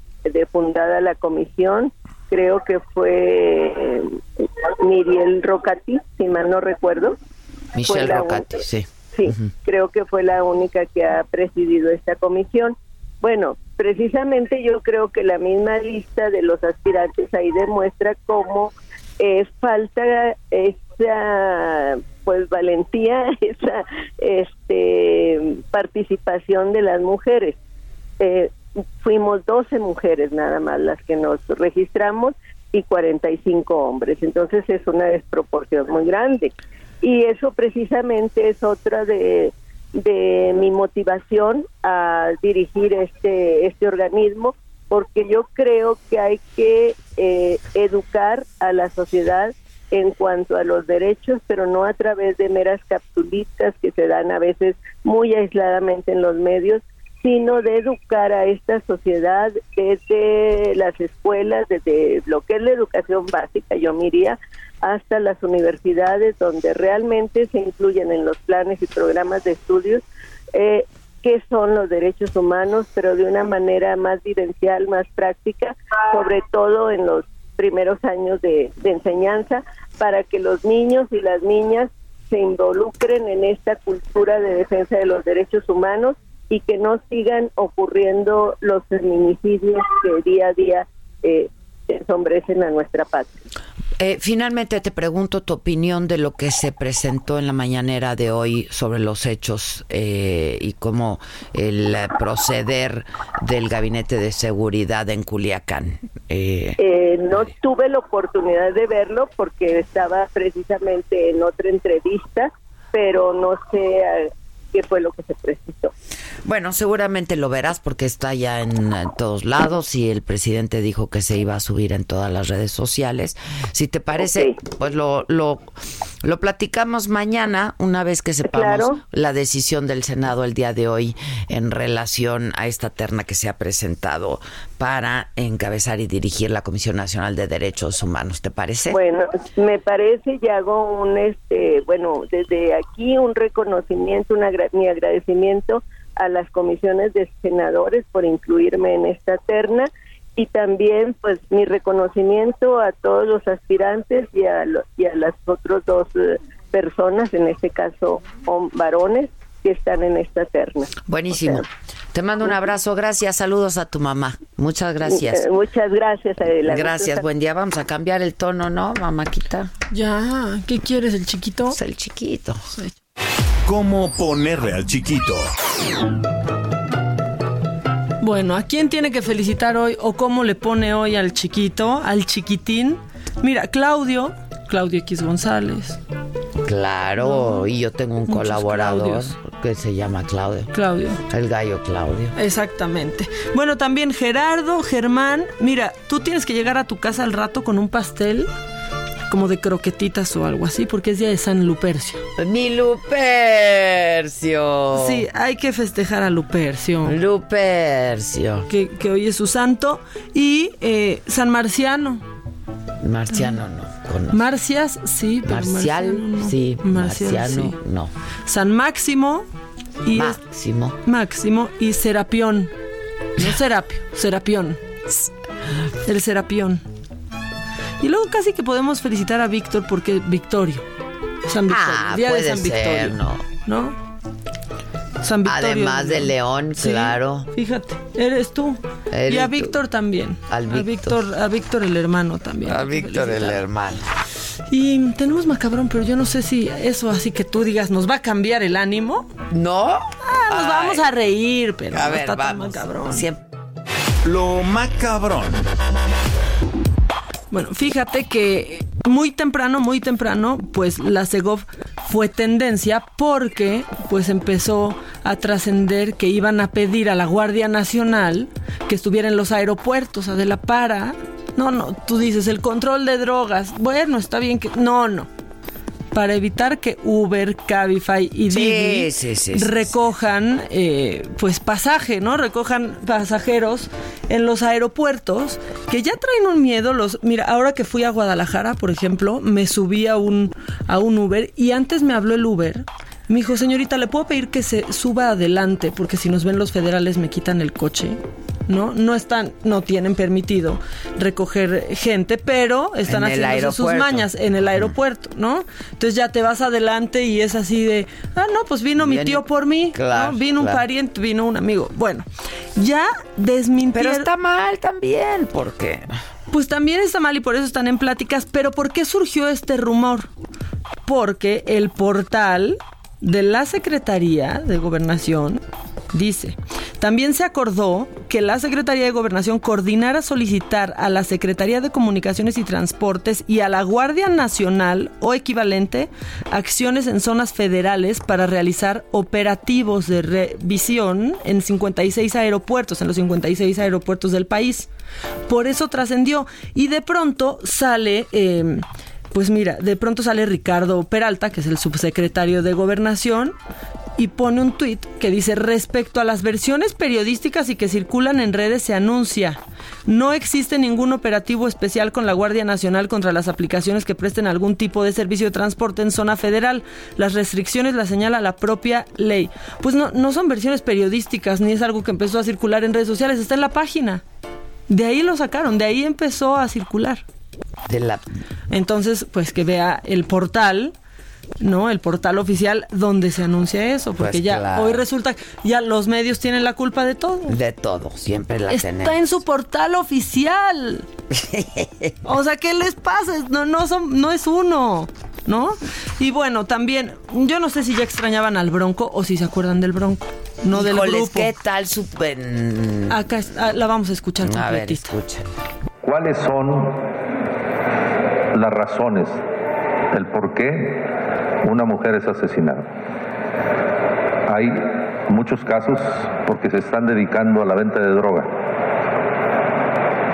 fundada la comisión. Creo que fue eh, Miriel Rocati, si mal no recuerdo. Michelle Rocati, sí. Sí, creo que fue la única que ha presidido esta comisión. Bueno, precisamente yo creo que la misma lista de los aspirantes ahí demuestra cómo eh, falta esa pues valentía, esa este participación de las mujeres. Eh, fuimos 12 mujeres nada más las que nos registramos y 45 hombres, entonces es una desproporción muy grande. Y eso precisamente es otra de, de mi motivación a dirigir este, este organismo, porque yo creo que hay que eh, educar a la sociedad en cuanto a los derechos, pero no a través de meras capsulitas que se dan a veces muy aisladamente en los medios, sino de educar a esta sociedad desde las escuelas, desde lo que es la educación básica, yo miría, hasta las universidades, donde realmente se incluyen en los planes y programas de estudios eh, qué son los derechos humanos, pero de una manera más vivencial, más práctica, sobre todo en los primeros años de, de enseñanza, para que los niños y las niñas se involucren en esta cultura de defensa de los derechos humanos y que no sigan ocurriendo los feminicidios que día a día eh, ensombrecen a nuestra patria. Eh, finalmente te pregunto tu opinión de lo que se presentó en la mañanera de hoy sobre los hechos eh, y cómo el proceder del gabinete de seguridad en Culiacán. Eh, no tuve la oportunidad de verlo porque estaba precisamente en otra entrevista, pero no sé qué fue lo que se presentó. Bueno, seguramente lo verás porque está ya en, todos lados y el presidente dijo que se iba a subir en todas las redes sociales. Si te parece, pues lo, lo, lo platicamos mañana una vez que sepamos la decisión del Senado el día de hoy en relación a esta terna que se ha presentado para encabezar y dirigir la Comisión Nacional de Derechos Humanos. ¿Te parece? Bueno, me parece y hago un, este, bueno, desde aquí un reconocimiento, una, mi agradecimiento a las comisiones de senadores por incluirme en esta terna y también pues mi reconocimiento a todos los aspirantes y a, y a las otras dos eh, personas, en este caso varones, que están en esta terna. Buenísimo. Te mando un abrazo, gracias, saludos a tu mamá. Muchas gracias. Eh, muchas gracias, Adela. Gracias, buen día. Vamos a cambiar el tono, ¿no, mamáquita? Ya, ¿qué quieres, el chiquito? Es el chiquito. ¿Cómo ponerle al chiquito? Bueno, ¿a quién tiene que felicitar hoy o cómo le pone hoy al chiquito, al chiquitín? Mira, Claudio, Claudio X González. Claro, y yo tengo un colaborador que se llama Claudio. Claudio. El gallo Claudio. Exactamente. Bueno, también Gerardo, Germán. Mira, tú tienes que llegar a tu casa al rato con un pastel como de croquetitas o algo así, porque es día de San Lupercio. ¡Mi Lupercio! Sí, hay que festejar a Lupercio. Lupercio. Que, que hoy es su santo. Y eh, San Marciano. Marciano no. Marcias, sí. Pero Marcial, sí. Marciano, no. San Máximo. Y Máximo. Máximo y Serapión. No Serapio, Serapión. El Serapión. Y luego casi que podemos felicitar a Víctor porque Victorio. San Victorio. Ah, día de San Victorio. no. ¿No? San Victorio. Además de León, claro. Fíjate, eres tú. y a Víctor también. Al Víctor. A Víctor el hermano también. A Víctor el hermano. Y tenemos macabrón, pero yo no sé si eso así que tú digas nos va a cambiar el ánimo. ¿No? Ah, nos vamos a reír, pero a no ver, está tan vamos. macabrón. Siempre. Lo macabrón. Bueno, fíjate que muy temprano, muy temprano, pues la Segov fue tendencia porque pues empezó a trascender que iban a pedir a la Guardia Nacional que estuviera en los aeropuertos, Adela, para... No, no, tú dices el control de drogas. Bueno, está bien que... No, no. Para evitar que Uber, Cabify y Didi sí, sí, sí, recojan eh, pues pasaje, ¿no? Recojan pasajeros en los aeropuertos que ya traen un miedo. Los, mira, ahora que fui a Guadalajara, por ejemplo, me subí a un, a un Uber y antes me habló el Uber. Me dijo, señorita, ¿le puedo pedir que se suba adelante? Porque si nos ven los federales me quitan el coche. ¿No? No están, no tienen permitido recoger gente, pero están haciendo sus mañas en el aeropuerto, ¿no? Entonces ya te vas adelante y es así de, ah, no, pues vino mi tío por mí, Claro, ¿no? vino un pariente, vino un amigo. Bueno, ya desmintieron. Pero está mal también, porque Pues también está mal y por eso están en pláticas. Pero ¿por qué surgió este rumor? Porque el portal de la Secretaría de Gobernación dice, También se acordó que la Secretaría de Gobernación coordinara solicitar a la Secretaría de Comunicaciones y Transportes y a la Guardia Nacional o equivalente acciones en zonas federales para realizar operativos de revisión en 56 aeropuertos, en los 56 aeropuertos del país. Por eso trascendió y de pronto sale... Eh, pues mira, de pronto sale Ricardo Peralta, que es el subsecretario de Gobernación, y pone un tuit que dice, respecto a las versiones periodísticas y que circulan en redes se anuncia, no existe ningún operativo especial con la Guardia Nacional contra las aplicaciones que presten algún tipo de servicio de transporte en zona federal. Las restricciones las señala la propia ley. Pues no, no son versiones periodísticas, ni es algo que empezó a circular en redes sociales, está en la página. De ahí lo sacaron, de ahí empezó a circular. De la... Entonces, pues que vea el portal, ¿no? El portal oficial donde se anuncia eso, porque Pues ya claro. hoy resulta que ya los medios tienen la culpa de todo. De todo, siempre la Está tenemos. en su portal oficial. o sea, ¿qué les pasa? No, no, son, no es uno, ¿no? Y bueno, también, yo no sé si ya extrañaban al Bronco o si se acuerdan del Bronco, no del grupo. ¿qué tal su... Acá ah, la vamos a escuchar A ver, completita. escucha. ¿Cuáles son las razones, el por qué una mujer es asesinada? Hay muchos casos porque se están dedicando a la venta de droga.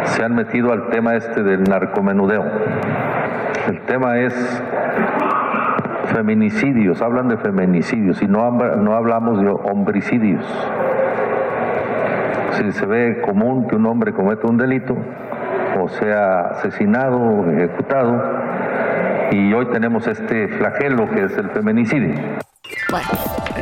Se han metido al tema este del narcomenudeo. El tema es feminicidios, hablan de feminicidios y no, no hablamos de homicidios. Si se ve común que un hombre cometa un delito, o sea asesinado ejecutado, y hoy tenemos este flagelo que es el feminicidio. Bueno,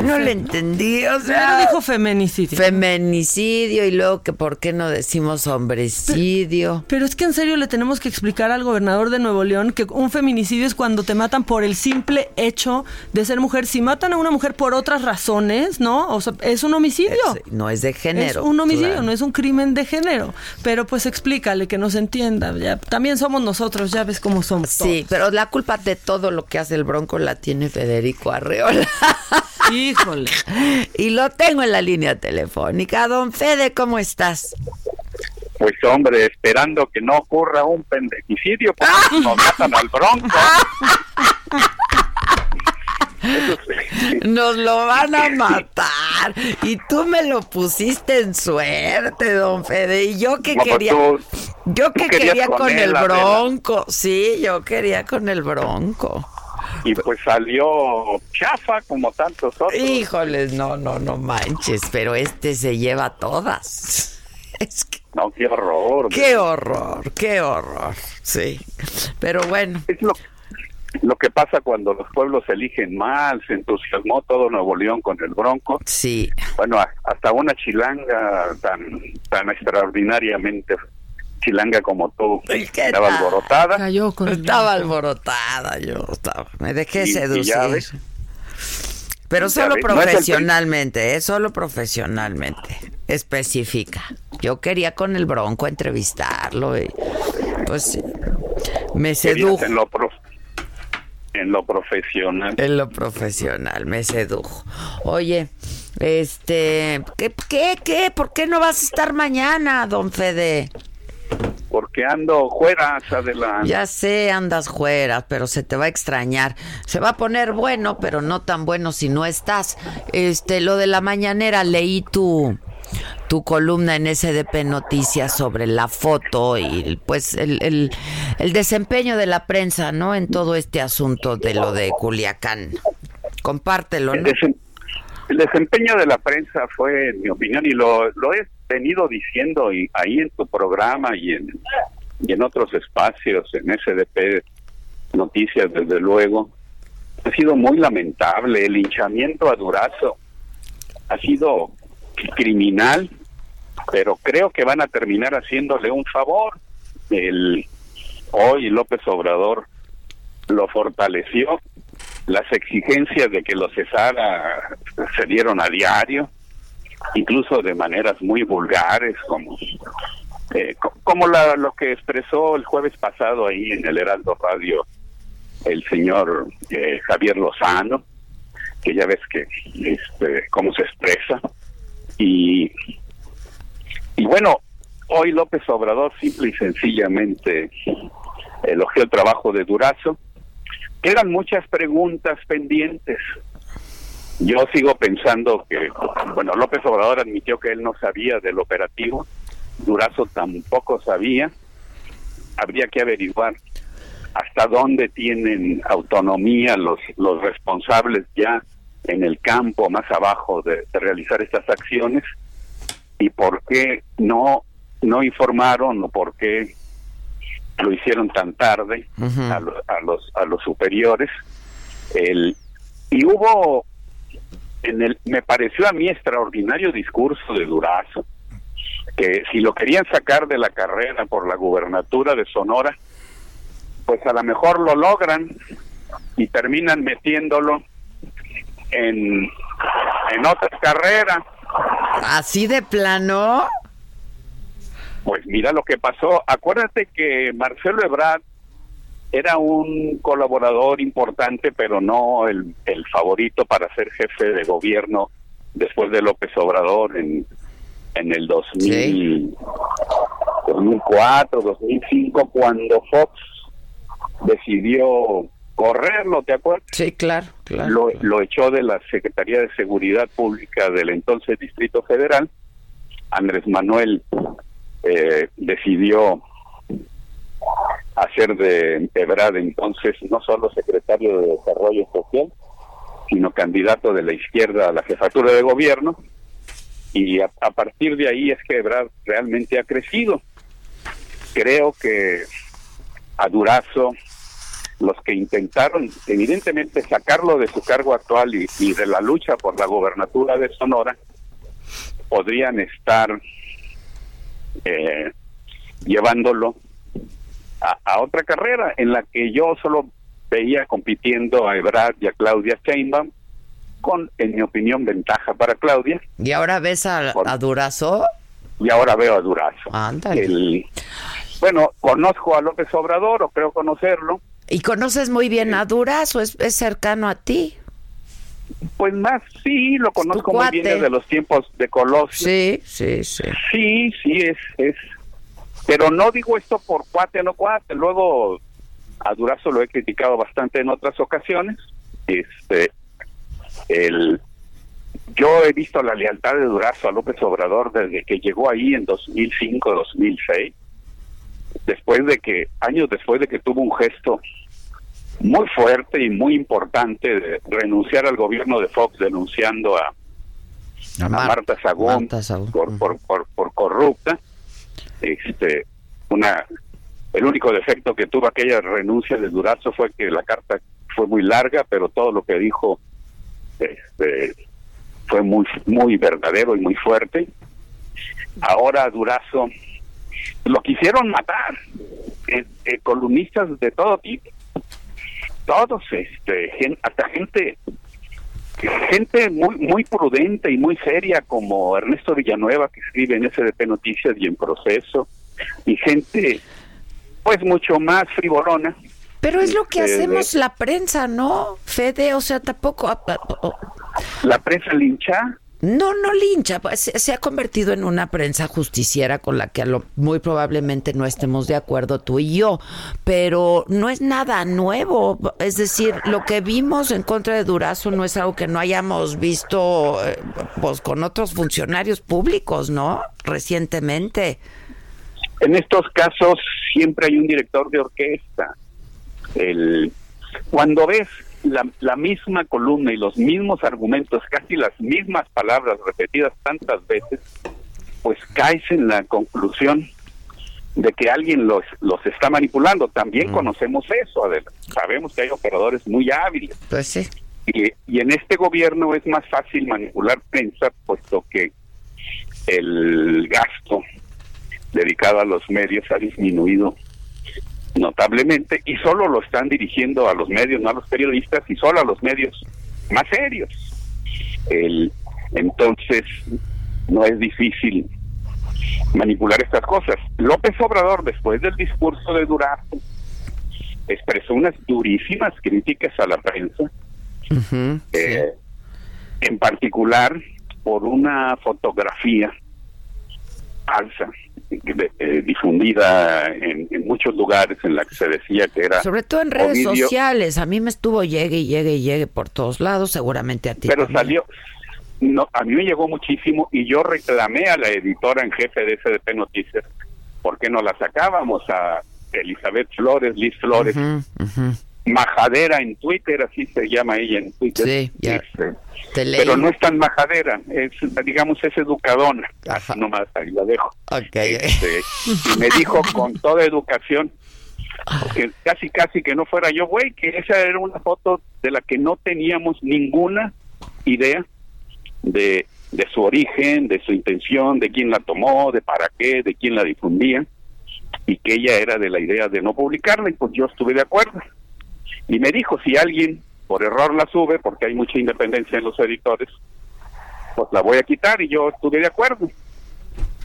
no le entendí, o Pero sea... dijo feminicidio. Feminicidio y luego que por qué no decimos hombrecidio. Pero es que en serio le tenemos que explicar al gobernador de Nuevo León que un feminicidio es cuando te matan por el simple hecho de ser mujer. Si matan a una mujer por otras razones, ¿no? O sea, es un homicidio. Es- no es de género. Es un homicidio, claro. no es un crimen de género. Pero pues explícale que nos entienda. Ya, también somos nosotros, ya ves cómo somos. Sí, pero la culpa de todo lo que hace el Bronco la tiene Federico Arreola. Híjole. Y lo tengo en la línea telefónica. Don Fede, ¿cómo estás? Pues hombre, esperando que no ocurra un pendejicidio, porque nos matan al bronco. Nos lo van a matar. Y tú me lo pusiste en suerte, don Fede. Y yo que No, pues quería. tú- yo que quería con con, él, el. Bronco. Sí, yo quería con el Bronco. Y pues salió chafa como tantos otros. Híjoles, no, no, no manches. Pero este se lleva todas. Es que. No, qué horror. Qué horror, qué horror. Sí. Pero bueno. Es lo, lo que pasa cuando los pueblos eligen mal, se entusiasmó todo Nuevo León con el bronco. Sí. Bueno, hasta una chilanga tan, tan extraordinariamente chilanga como tú ¿Qué estaba tal? alborotada. Cayó con el Estaba alborotada, yo estaba. Me dejé Y- y seducir. ya ves. Pero Ya solo ves, no es el profesionalmente, ¿eh? Solo profesionalmente. Específica. Yo quería con el Bronco entrevistarlo y pues sí, me sedujo. En lo, en lo profesional. En lo profesional, me sedujo. Oye, este, ¿qué, qué, qué? ¿Por qué no vas a estar mañana, don Fede? Porque ando fuera, adelante. Ya sé, andas fuera, pero se te va a extrañar. Se va a poner bueno, pero no tan bueno si no estás. Este, lo de la mañanera, leí tu, tu columna en SDP Noticias sobre la foto y pues el, el, el desempeño de la prensa, ¿no? En todo este asunto de lo de Culiacán. Compártelo, El, ¿no? desem- el desempeño de la prensa fue, en mi opinión, y lo, lo he venido diciendo y ahí en tu programa y en, y en otros espacios, en SDP Noticias, desde luego, ha sido muy lamentable. El linchamiento a Durazo ha sido criminal, pero creo que van a terminar haciéndole un favor. El, hoy López Obrador lo fortaleció las exigencias de que lo cesara se dieron a diario, incluso de maneras muy vulgares, como eh, co- como la, lo que expresó el jueves pasado ahí en el Heraldo Radio el señor eh, Javier Lozano, que ya ves que este cómo se expresa. Y, y bueno, hoy López Obrador simple y sencillamente elogió el trabajo de Durazo. Quedan muchas preguntas pendientes. Yo sigo pensando que, bueno, López Obrador admitió que él no sabía del operativo, Durazo tampoco sabía, habría que averiguar hasta dónde tienen autonomía los, los responsables ya en el campo más abajo de, realizar estas acciones. Y por qué no no informaron o por qué lo hicieron tan tarde a, a, los a los superiores. El y hubo en el me pareció a mí extraordinario discurso de Durazo que si lo querían sacar de la carrera por la gubernatura de Sonora pues a lo mejor lo logran y terminan metiéndolo en, en otra carrera. ¿Así de plano? Pues mira lo que pasó. Acuérdate que Marcelo Ebrard era un colaborador importante, pero no el, el favorito para ser jefe de gobierno después de López Obrador en, en el 2000, 2004, 2005, cuando Fox decidió correrlo, ¿te acuerdas? Sí, claro, claro. Lo, lo echó de la Secretaría de Seguridad Pública del entonces Distrito Federal. Andrés Manuel eh, decidió hacer de Ebrard entonces no solo secretario de Desarrollo Social, sino candidato de la izquierda a la jefatura de gobierno. Y a, partir de ahí es que Ebrard realmente ha crecido. Creo que a Durazo los que intentaron evidentemente sacarlo de su cargo actual y, de la lucha por la gobernatura de Sonora podrían estar eh, llevándolo a, otra carrera en la que yo solo veía compitiendo a Ebrard y a Claudia Sheinbaum con, en mi opinión, ventaja para Claudia. ¿Y ahora ves a, Durazo? Y ahora veo a Durazo. bueno, conozco a López Obrador, o creo conocerlo, ¿Y conoces muy bien a Durazo? ¿Es, es cercano a ti? Pues más sí, lo conozco muy bien desde los tiempos de Colosio. Sí, sí, sí. Sí, sí, es, es. Pero no digo esto por cuate o no cuate. Luego a Durazo lo he criticado bastante en otras ocasiones. Este, el, yo he visto la lealtad de Durazo a López Obrador desde que llegó ahí en 2005, 2006 después de que, años después de que tuvo un gesto muy fuerte y muy importante de renunciar al gobierno de Fox denunciando a, Marta Sagún, Por, por, por, corrupta. Este, una, el único defecto que tuvo aquella renuncia de Durazo fue que la carta fue muy larga, pero todo lo que dijo este, fue muy, muy verdadero y muy fuerte. Ahora Durazo lo quisieron matar, eh, eh, columnistas de todo tipo, todos, este, hasta gente gente muy muy prudente y muy seria como Ernesto Villanueva que escribe en SDP Noticias y en Proceso y gente pues mucho más frivolona pero es lo que este, hacemos la prensa, ¿no? Fede, o sea, tampoco... Ah, ah, la prensa lincha no, no lincha, pues, se, ha convertido en una prensa justiciera con la que muy probablemente no estemos de acuerdo tú y yo, pero no es nada nuevo, es decir, lo que vimos en contra de Durazo no es algo que no hayamos visto eh, pues con otros funcionarios públicos, ¿no? Recientemente. En estos casos siempre hay un director de orquesta. El cuando ves la, misma columna y los mismos argumentos, casi las mismas palabras repetidas tantas veces, pues caes en la conclusión de que alguien los, los está manipulando. También mm. conocemos eso, sabemos que hay operadores muy hábiles. Pues sí. Y, y en este gobierno es más fácil manipular prensa, puesto que el gasto dedicado a los medios ha disminuido notablemente y solo lo están dirigiendo a los medios, no a los periodistas y solo a los medios más serios. El, entonces, no es difícil manipular estas cosas. López Obrador, después del discurso de Durazo, expresó unas durísimas críticas a la prensa. Eh, en particular, por una fotografía falsa eh, difundida en, muchos lugares en la que se decía que era sobre todo en redes sociales. A mí me estuvo llegue y llegue y llegue por todos lados seguramente a ti pero salió no a mí me llegó muchísimo y yo reclamé a la editora en jefe de SDP Noticias por qué no la sacábamos a Elizabeth Flores Liz Flores majadera en Twitter, así se llama ella en Twitter. Sí, ya. Este, pero no es tan majadera, es, digamos, es educadona. Ajá. Nomás ahí la dejo. Este, y me dijo con toda educación, casi, casi que no fuera yo, güey, que esa era una foto de la que no teníamos ninguna idea de, de su origen, de su intención, de quién la tomó, de para qué, de quién la difundía, y que ella era de la idea de no publicarla, y pues yo estuve de acuerdo. Y me dijo, si alguien por error la sube, porque hay mucha independencia en los editores, pues la voy a quitar y yo estuve de acuerdo.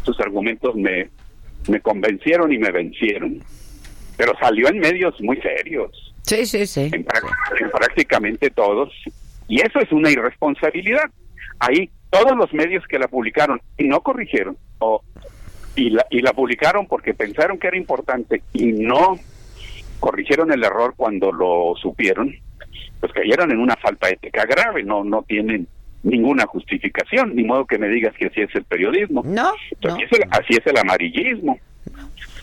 Sus argumentos me, me convencieron y me vencieron. Pero salió en medios muy serios. Sí, sí, sí. En, prácticamente todos. Y eso es una irresponsabilidad. Ahí todos los medios que la publicaron y no corrigieron, o, y, la, y la publicaron porque pensaron que era importante y no corrigieron el error cuando lo supieron, pues cayeron en una falta ética grave, no no tienen ninguna justificación, ni modo que me digas que así es el periodismo. No, Así, es el, amarillismo.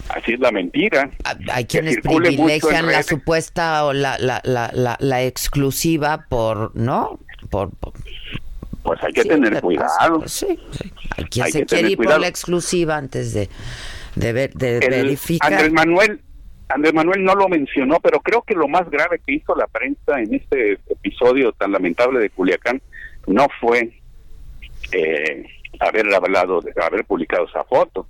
Así es la mentira. Hay quienes privilegian la supuesta o la, la, la, la, exclusiva por, ¿no? Por, pues hay que tener cuidado. Pues sí, Hay quien se quiere ir por la exclusiva antes de, de, ver, de verificar. Andrés Manuel, Andrés Manuel no lo mencionó, pero creo que lo más grave que hizo la prensa en este episodio tan lamentable de Culiacán no fue eh, haber hablado, de, haber publicado esa foto,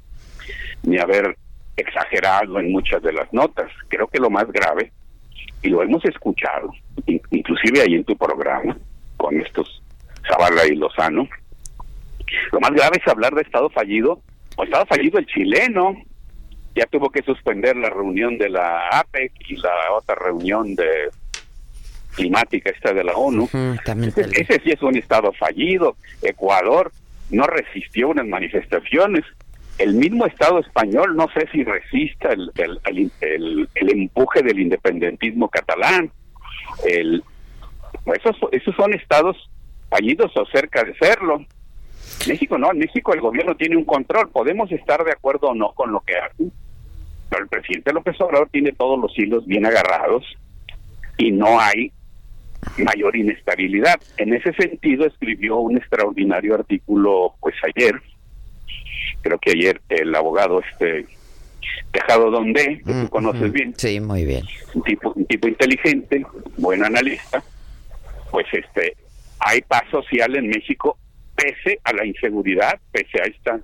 ni haber exagerado en muchas de las notas. Creo que lo más grave, y lo hemos escuchado, inclusive ahí en tu programa, con estos Zavala y Lozano, lo más grave es hablar de Estado fallido, o Estado fallido el chileno, ya tuvo que suspender la reunión de la APEC y la otra reunión de climática esta de la ONU. ese, sí es un estado fallido. Ecuador no resistió unas manifestaciones. El mismo Estado español no sé si resista el, el, el, empuje del independentismo catalán. El, esos, esos son estados fallidos o cerca de serlo. México no, en México el gobierno tiene un control. Podemos estar de acuerdo o no con lo que hacen, pero el presidente López Obrador tiene todos los hilos bien agarrados y no hay mayor inestabilidad. En ese sentido escribió un extraordinario artículo pues ayer, creo que ayer el abogado este Tejado Donde, que tú conoces bien. Sí, muy bien. Un tipo, un tipo inteligente, buen analista, pues este hay paz social en México pese a la inseguridad, pese a esta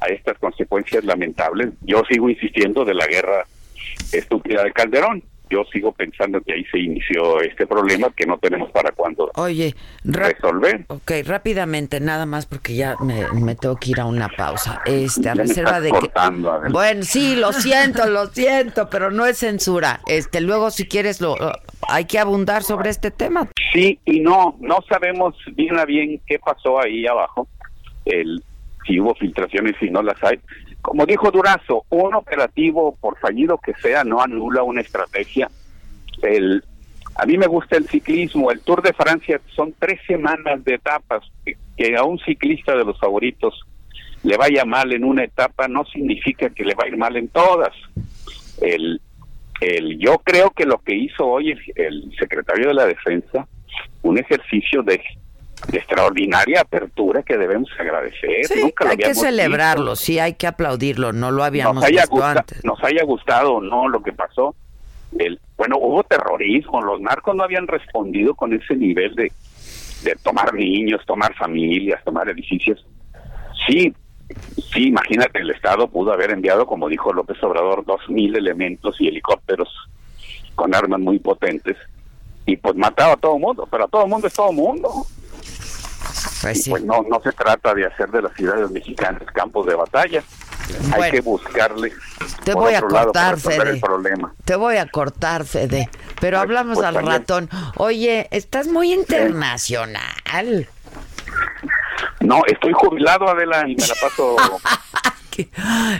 a estas consecuencias lamentables. Yo sigo insistiendo de la guerra estúpida de Calderón. Yo sigo pensando que ahí se inició este problema que no tenemos para cuándo Oye, resolver. Ok, rápidamente, nada más porque ya me, tengo que ir a una pausa. Este, a reserva de que... Bueno, sí, lo siento, lo siento, pero no es censura. Este, luego si quieres lo hay que abundar sobre este tema. Sí y no, no sabemos bien a bien qué pasó ahí abajo. El, si hubo filtraciones, si no las hay. Como dijo Durazo, un operativo, por fallido que sea, no anula una estrategia. El, a mí me gusta el ciclismo, el Tour de Francia son tres semanas de etapas. Que, a un ciclista de los favoritos le vaya mal en una etapa no significa que le vaya mal en todas. El, el, yo creo que lo que hizo hoy el secretario de la Defensa, un ejercicio de de extraordinaria apertura que debemos agradecer. Sí, hay que celebrarlo, sí, hay que aplaudirlo, no lo habíamos nos haya visto antes. Nos haya gustado o no lo que pasó. El, bueno, hubo terrorismo, los narcos no habían respondido con ese nivel de, de tomar niños, tomar familias, tomar edificios. Sí, sí, imagínate, el Estado pudo haber enviado, como dijo López Obrador, dos mil elementos y helicópteros con armas muy potentes y pues mataba a todo mundo, pero a todo mundo es todo mundo. Pues, pues, no, no se trata de hacer de las ciudades mexicanas campos de batalla. Hay que buscarle. Te voy a cortar, Fede. Te voy a cortar, Fede. Pero pues, hablamos pues, al ratón. Oye, estás muy internacional. No, estoy jubilado, Adela, y me la paso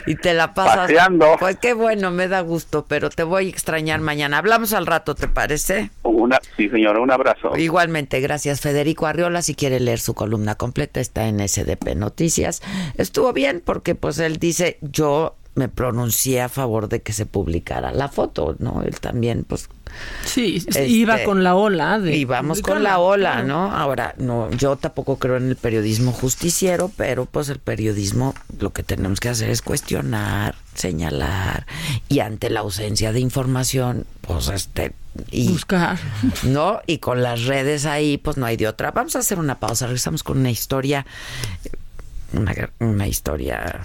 y te la pasas. Paseando. Pues qué bueno, me da gusto, pero te voy a extrañar mañana. Hablamos al rato, ¿te parece? Una, sí, señora, un abrazo. Igualmente, gracias Federico Arriola. Si quiere leer su columna completa, está en SDP Noticias. Estuvo bien porque pues él dice, yo me pronuncié a favor de que se publicara la foto, ¿no? Él también, pues... Sí, iba este, con la ola. De íbamos con la ola, ¿no? Ahora, no, yo tampoco creo en el periodismo justiciero, pero pues el periodismo lo que tenemos que hacer es cuestionar, señalar, y ante la ausencia de información, pues este... Y, Buscar. ¿No? Y con las redes ahí, pues no hay de otra. Vamos a hacer una pausa, regresamos con una historia, una, una historia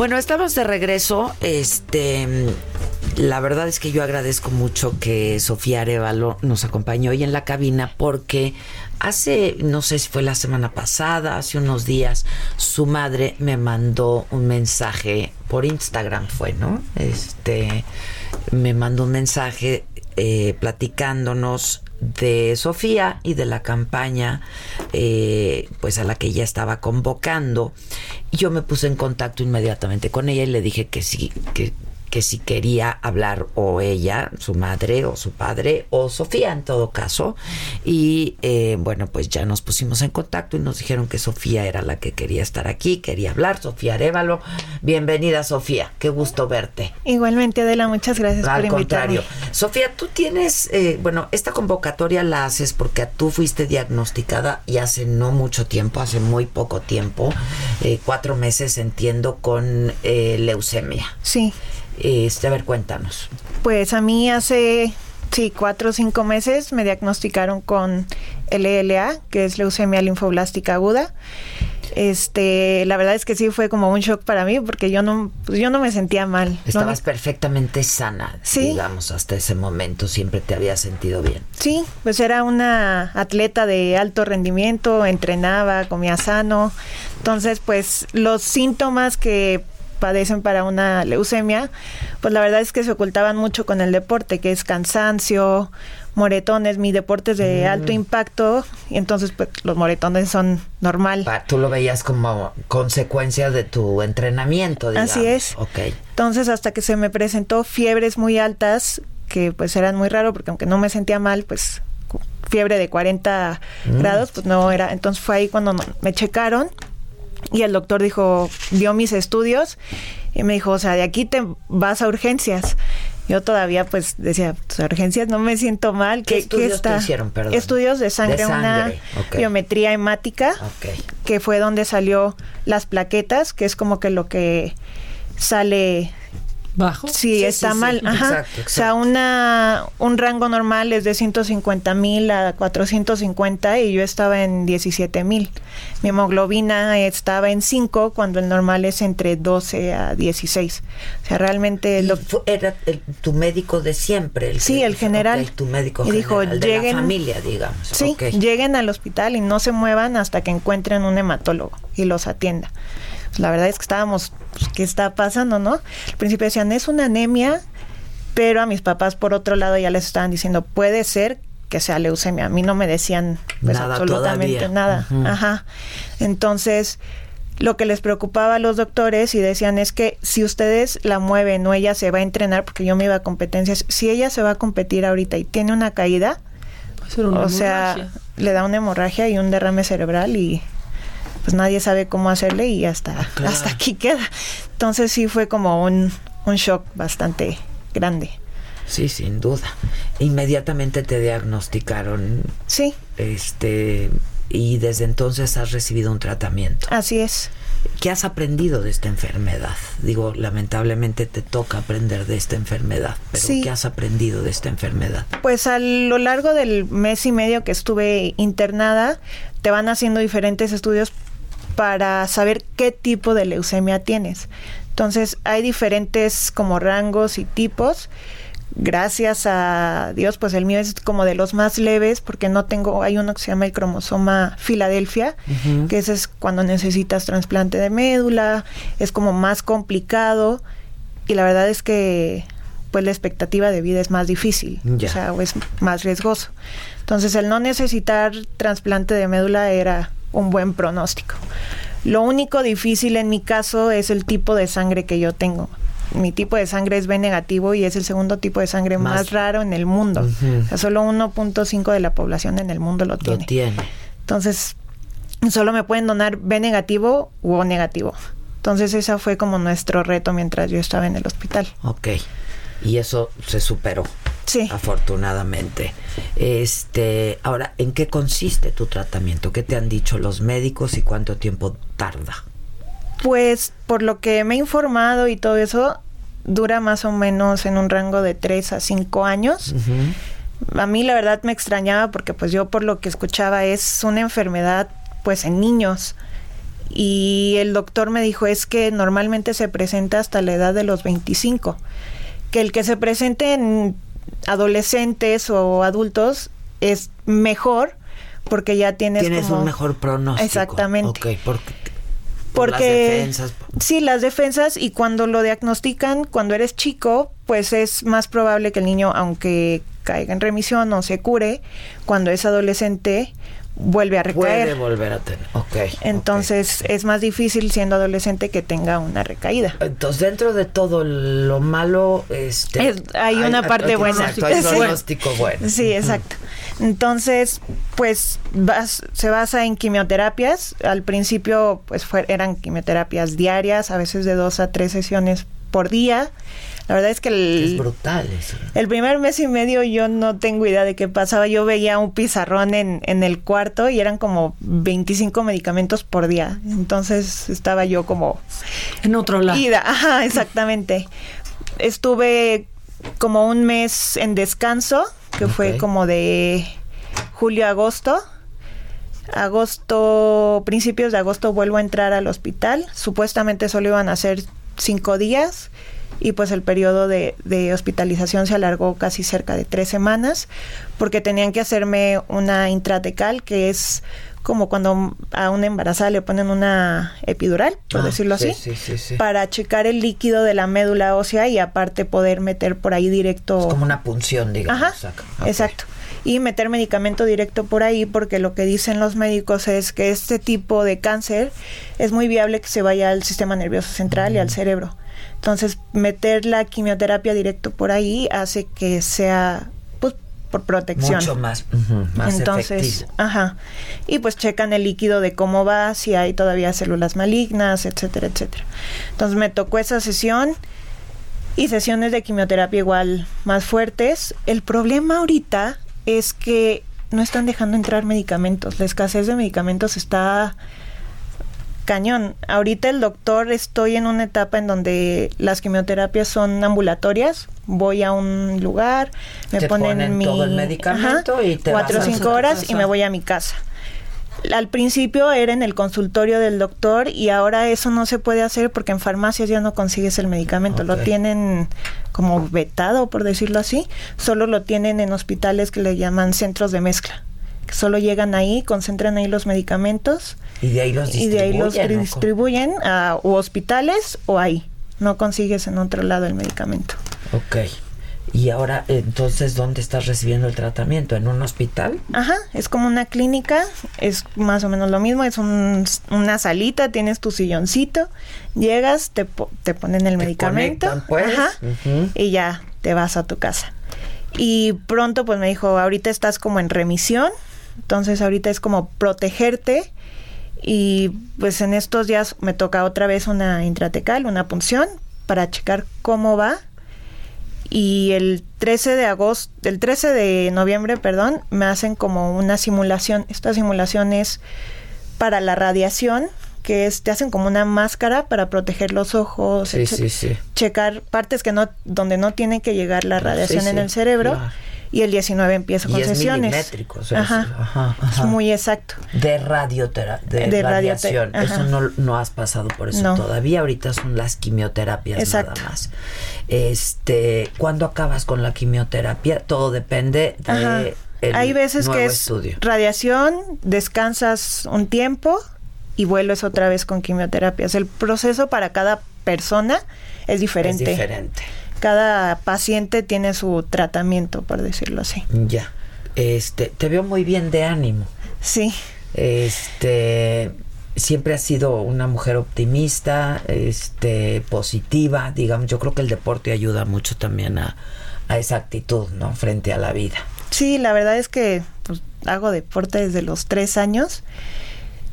Bueno, estamos de regreso. Este, la verdad es que yo agradezco mucho que Sofía Arevalo nos acompañó hoy en la cabina porque hace, no sé si fue la semana pasada, hace unos días, su madre me mandó un mensaje por Instagram, fue, ¿no? Este, me mandó un mensaje eh, platicándonos de Sofía y de la campaña eh, pues a la que ella estaba convocando. Yo me puse en contacto inmediatamente con ella y le dije que sí que que si quería hablar o ella, su madre o su padre o Sofía en todo caso. Y eh, bueno, pues ya nos pusimos en contacto y nos dijeron que Sofía era la que quería estar aquí, quería hablar. Sofía Arevalo, bienvenida Sofía, qué gusto verte. Igualmente Adela, muchas gracias Al por invitarme. contrario. Sofía, tú tienes, eh, bueno, esta convocatoria la haces porque tú fuiste diagnosticada y hace no mucho tiempo, hace muy poco tiempo, eh, cuatro meses entiendo, con leucemia. Sí. Este, a ver, cuéntanos. Pues a mí hace, sí, cuatro o cinco meses me diagnosticaron con LLA, que es leucemia linfoblástica aguda. Este, la verdad es que sí fue como un shock para mí porque yo no, pues yo no me sentía mal. Estabas perfectamente sana, digamos, hasta ese momento siempre te había sentido bien. Sí, pues era una atleta de alto rendimiento, entrenaba, comía sano. Entonces, pues los síntomas que padecen para una leucemia, pues la verdad es que se ocultaban mucho con el deporte, que es cansancio, moretones, mi deporte es de mm. alto impacto y entonces pues los moretones son normal. Tú lo veías como consecuencia de tu entrenamiento, digamos. Así es. Okay. Entonces hasta que se me presentó fiebres muy altas, que pues eran muy raro porque aunque no me sentía mal, pues fiebre de 40 mm. grados, pues no era. Entonces fue ahí cuando me checaron y el doctor dijo, vio mis estudios y me dijo, o sea, de aquí te vas a urgencias. Yo todavía pues decía, pues urgencias no me siento mal. ¿Qué, estudios Te hicieron, perdón? Estudios de sangre, una biometría hemática, que fue donde salió las plaquetas, que es como que lo que sale bajo. Sí, está mal. Ajá. O sea, una, un rango normal es de 150 mil a 450 y yo estaba en 17 mil. Mi hemoglobina estaba en 5 cuando el normal es entre 12 a 16. O sea, realmente... Lo... Era tu médico de siempre. El sí, el general. tu médico y dijo, de lleguen, la familia, digamos. Sí, lleguen al hospital y no se muevan hasta que encuentren un hematólogo y los atienda la verdad es que estábamos, pues, ¿qué está pasando, no? Al principio decían, es una anemia, pero a mis papás por otro lado ya les estaban diciendo, puede ser que sea leucemia. A mí no me decían pues, absolutamente nada. Ajá. Entonces, lo que les preocupaba a los doctores y decían es que si ustedes la mueven o ella se va a entrenar, porque yo me iba a competencias, si ella se va a competir ahorita y tiene una caída, o sea, le da una hemorragia y un derrame cerebral y pues nadie sabe cómo hacerle y hasta, hasta aquí queda. Entonces sí fue como un, un shock bastante grande. Sí, sin duda. Inmediatamente te diagnosticaron. Sí. Este y desde entonces has recibido un tratamiento. Así es. ¿Qué has aprendido de esta enfermedad? Digo, lamentablemente te toca aprender de esta enfermedad, pero ¿qué has aprendido de esta enfermedad? Pues a lo largo del mes y medio que estuve internada, te van haciendo diferentes estudios para saber qué tipo de leucemia tienes. Entonces, hay diferentes como rangos y tipos gracias a Dios, pues el mío es como de los más leves porque no tengo, hay uno que se llama el cromosoma Filadelfia, que ese es cuando necesitas trasplante de médula, es como más complicado y la verdad es que pues la expectativa de vida es más difícil, o sea, es más riesgoso. Entonces el no necesitar trasplante de médula era un buen pronóstico. Lo único difícil en mi caso es el tipo de sangre que yo tengo mi tipo de sangre es B negativo y es el segundo tipo de sangre más, raro en el mundo. o sea, solo 1.5 de la población en el mundo lo tiene. Lo tiene. Entonces, solo me pueden donar B negativo u O negativo. Entonces, ese fue como nuestro reto mientras yo estaba en el hospital. Ok. Y eso se superó. Sí. Afortunadamente. Este, ahora, ¿en qué consiste tu tratamiento? ¿Qué te han dicho los médicos y cuánto tiempo tarda? Pues por lo que me he informado y todo eso, dura más o menos en un rango de 3 a 5 años. A mí la verdad me extrañaba porque pues yo por lo que escuchaba es una enfermedad pues en niños. Y el doctor me dijo es que normalmente se presenta hasta la edad de los 25. Que el que se presente en adolescentes o adultos es mejor porque ya tienes tienes un mejor pronóstico. Exactamente. Porque porque las defensas. sí las defensas y cuando lo diagnostican cuando eres chico pues es más probable que el niño aunque caiga en remisión o se cure cuando es adolescente vuelve a recaer. puede volver a tener ok entonces es más difícil siendo adolescente que tenga una recaída. Entonces dentro de todo lo malo este hay una parte buena. exacto, hay pronóstico bueno. Sí exacto. Entonces, pues se basa en quimioterapias. Al principio, pues eran quimioterapias diarias, a veces de dos a tres sesiones por día. La verdad es que el, es brutal el primer mes y medio yo no tengo idea de qué pasaba. Yo veía un pizarrón en, en el cuarto y eran como 25 medicamentos por día. Entonces estaba yo como... En otro lado. Ajá, exactamente. Estuve como un mes en descanso que fue como de julio a agosto. Agosto, principios de agosto vuelvo a entrar al hospital. Supuestamente solo iban a ser cinco días y pues el periodo de, de, hospitalización se alargó casi cerca de tres semanas porque tenían que hacerme una intratecal que es como cuando a una embarazada le ponen una epidural, por Ah, decirlo sí, así, sí, sí, sí. para checar el líquido de la médula ósea y aparte poder meter por ahí directo. como una punción digamos Ajá, exacto. Y meter medicamento directo por ahí porque lo que dicen los médicos es que este tipo de cáncer es muy viable que se vaya al sistema nervioso central y al cerebro. Entonces, meter la quimioterapia directo por ahí hace que sea pues, por protección. mucho más ujú, más Entonces, efectivo. ajá. Y pues checan el líquido de cómo va, si hay todavía células malignas, etcétera, etcétera. Entonces me tocó esa sesión y sesiones de quimioterapia igual más fuertes. El problema ahorita es que no están dejando entrar medicamentos. La escasez de medicamentos está cañón. Ahorita el doctor estoy en una etapa en donde las quimioterapias son ambulatorias. Voy a un lugar, me Te ponen, ponen mi todo el medicamento y te cuatro o cinco horas casa. y me voy a mi casa. Al principio era en el consultorio del doctor y ahora eso no se puede hacer porque en farmacias ya no consigues el medicamento, lo tienen como vetado, por decirlo así, solo lo tienen en hospitales que le llaman centros de mezcla. Solo llegan ahí, concentran ahí los medicamentos y de ahí los y de ahí los distribuyen, ¿no? distribuyen a o hospitales o ahí. No consigues en otro lado el medicamento. Ok. Y ahora, entonces, ¿dónde estás recibiendo el tratamiento? ¿En un hospital? Ajá, es como una clínica, es más o menos lo mismo, es un- una salita, tienes tu silloncito, llegas, te, te ponen el medicamento conectan, pues. ajá, y ya te vas a tu casa. Y pronto pues me dijo, ahorita estás como en remisión, entonces ahorita es como protegerte y pues en estos días me toca otra vez una intratecal, una punción para checar cómo va y el 13 de agosto, el 13 de noviembre, perdón, me hacen como una simulación. Esta simulación es para la radiación, que es, te hacen como una máscara para proteger los ojos, Sí, sí, sí. checar partes que no, donde no tiene que llegar la radiación en el cerebro. claro. Y el 19 empieza Y con es sesiones. milimétrico, o sea, Ajá. es- ajá, Es muy exacto. De radioterapia, de, De radiación. Eso no, no has pasado por eso No. todavía. Ahorita son las quimioterapias Exacto. nada más. Este, ¿cuándo acabas con la quimioterapia? Todo depende de el Hay veces que es estudio. radiación, descansas un tiempo y vuelves otra vez con quimioterapias. El proceso para cada persona es diferente. Es diferente. Cada paciente tiene su tratamiento, por decirlo así. Ya. Este, te veo muy bien de ánimo. Sí. Este, siempre has sido una mujer optimista, este, positiva, digamos. Yo creo que el deporte ayuda mucho también a, a esa actitud, ¿no? Frente a la vida. Sí, la verdad es que pues, hago deporte desde los tres años.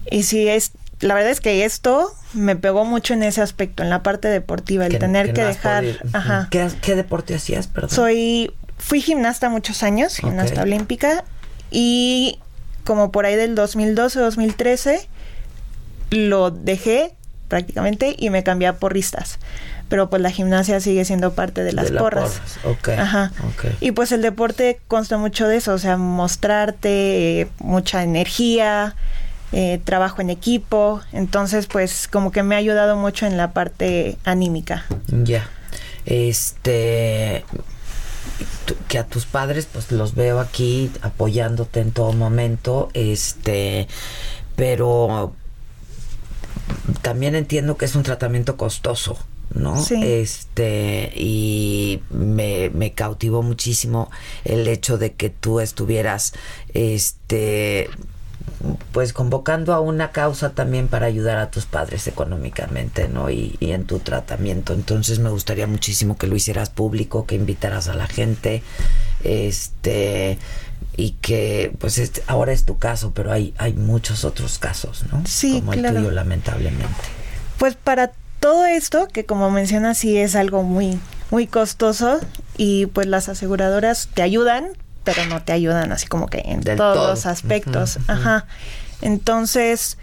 Y sí, es, la verdad es que esto me pegó mucho en ese aspecto, en la parte deportiva, el Que- tener que que, no has dejar. Ajá. ¿Qué, qué deporte hacías, perdón? Soy, fui gimnasta muchos años, gimnasta olímpica, y como por ahí del 2012-2013 lo dejé prácticamente y me cambié a porristas. Pero pues la gimnasia sigue siendo parte de las De la porras. porras, ok, Ajá. Y pues el deporte consta mucho de eso, o sea, mostrarte, eh, mucha energía, eh, trabajo en equipo. Entonces, pues como que me ha ayudado mucho en la parte anímica. Ya. Este que a tus padres pues los veo aquí apoyándote en todo momento, este, pero también entiendo que es un tratamiento costoso, ¿no? Sí. Este, y me, me cautivó muchísimo el hecho de que tú estuvieras, este, pues convocando a una causa también para ayudar a tus padres económicamente, ¿no? Y, y en tu tratamiento. Entonces me gustaría muchísimo que lo hicieras público, que invitaras a la gente, este, y que, pues este, ahora es tu caso, pero hay, hay muchos otros casos, ¿no? Sí, Como el claro. tuyo, lamentablemente. Pues para todo esto, que como mencionas, sí es algo muy, muy costoso y pues las aseguradoras te ayudan, pero no te ayudan así como que en Del todos todo. los aspectos. Ajá. Entonces,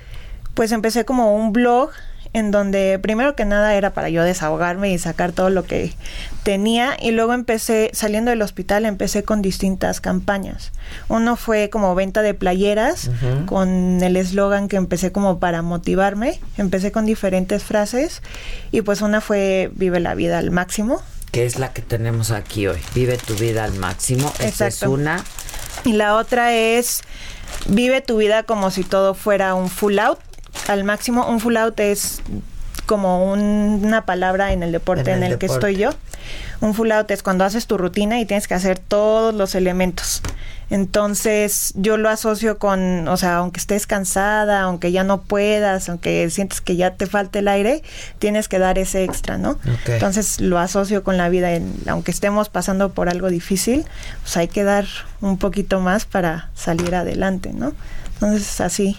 pues empecé como un blog en donde primero que nada era para yo desahogarme y sacar todo lo que tenía y luego empecé saliendo del hospital empecé con distintas campañas. Uno fue como venta de playeras con el eslogan que empecé como para motivarme, empecé con diferentes frases y pues una fue vive la vida al máximo Que es la que tenemos aquí hoy. Vive tu vida al máximo. Esa es Exacto. una. y la otra es vive tu vida como si todo fuera un full out al máximo. Un full out es como un- una palabra en el deporte En en el que estoy yo. Un full out es cuando haces tu rutina y tienes que hacer todos los elementos. Entonces yo lo asocio con, o sea, aunque estés cansada, aunque ya no puedas, aunque sientes que ya te falte el aire, tienes que dar ese extra, ¿no? Entonces lo asocio con la vida, en- aunque estemos pasando por algo difícil, pues hay que dar un poquito más para salir adelante, ¿no? Entonces así.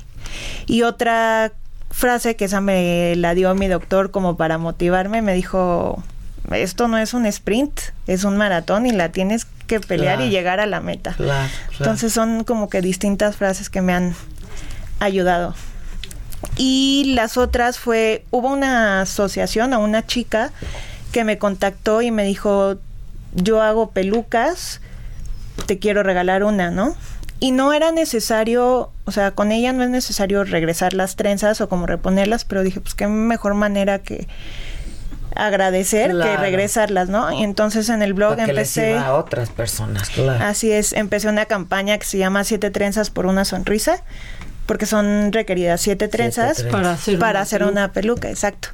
Y otra frase que esa me la dio mi doctor como para motivarme, me dijo, esto no es un sprint, es un maratón y la tienes que pelear Claro. y llegar a la meta. Claro, claro. Entonces son como que distintas frases que me han ayudado. Y las otras fue, hubo una asociación a una chica que me contactó y me dijo, yo hago pelucas, te quiero regalar una, ¿no? Y no era necesario, o sea, con ella no es necesario regresar las trenzas o como reponerlas, pero dije, pues qué mejor manera que agradecer que regresarlas, ¿no? Y entonces en el blog Para que les empecé... sirva a otras personas, claro. Así es, empecé una campaña que se llama Siete trenzas por una sonrisa, porque son requeridas siete trenzas, trenzas. Para hacer para una hacer peluca. una peluca, exacto.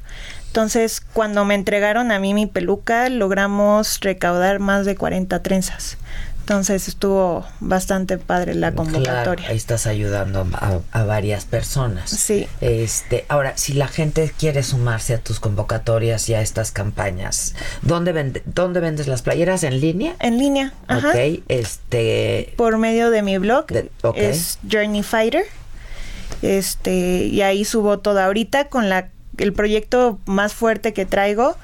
Entonces, cuando me entregaron a mí mi peluca, logramos recaudar más de 40 trenzas. Entonces estuvo bastante padre la convocatoria. Claro, ahí estás ayudando a, a varias personas. Sí. Este, ahora, si la gente quiere sumarse a tus convocatorias y a estas campañas, ¿dónde, vende, ¿dónde vendes las playeras? ¿En línea? En línea, ajá. Ok, este... Por medio de mi blog, De- ok. es Journey Fighter. Este, y ahí subo todo ahorita con la el proyecto más fuerte que traigo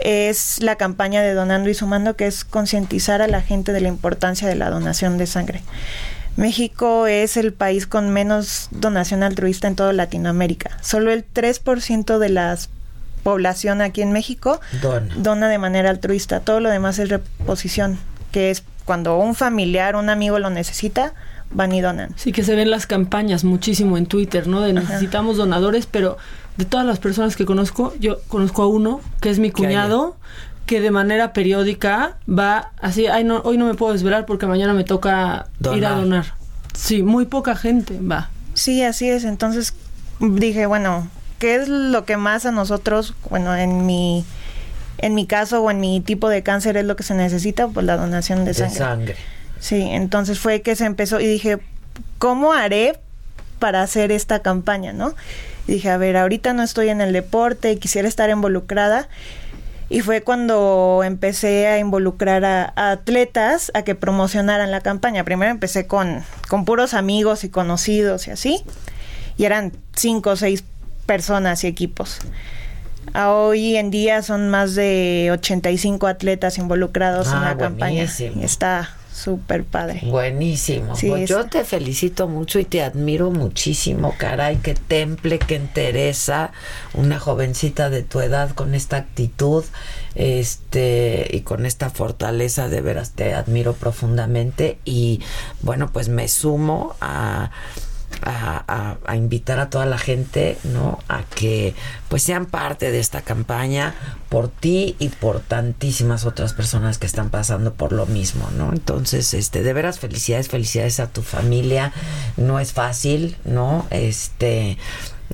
es la campaña de Donando y Sumando, que es concientizar a la gente de la importancia de la donación de sangre. México es el país con menos donación altruista en toda Latinoamérica. Solo el 3% de la población aquí en México Dona. dona de manera altruista. Todo lo demás es reposición, que es cuando un familiar, un amigo lo necesita, van y donan. Sí, que se ven las campañas muchísimo en Twitter, ¿no? De necesitamos donadores, pero de todas las personas que conozco, yo conozco a uno que es mi cuñado, que de manera periódica va así, ay no, hoy no me puedo desvelar porque mañana me toca ir a Donar. donar. Sí, muy poca gente va. Sí, así es. Entonces dije, bueno, ¿qué es lo que más a nosotros, bueno, en mi en mi caso o en mi tipo de cáncer es lo que se necesita? Pues la donación de De sangre. sangre. Sí, entonces fue que se empezó y dije, ¿cómo haré para hacer esta campaña, no? Y dije, a ver, ahorita no estoy en el deporte, quisiera estar involucrada. Y fue cuando empecé a involucrar a, a atletas a que promocionaran la campaña. Primero empecé con, con puros amigos y conocidos y así. Y eran cinco o seis personas y equipos. A hoy en día son más de 85 atletas involucrados en Ah, la campaña. Y está súper padre. Buenísimo. Sí, Pues yo te felicito mucho y te admiro muchísimo, caray, qué temple, qué entereza, una jovencita de tu edad con esta actitud, este, y con esta fortaleza, de veras te admiro profundamente y bueno, pues me sumo a a, invitar a toda la gente, ¿no? A que pues sean parte de esta campaña por ti y por tantísimas otras personas que están pasando por lo mismo, ¿no? Entonces, este, de veras felicidades, felicidades a tu familia. No es fácil, ¿no? Este,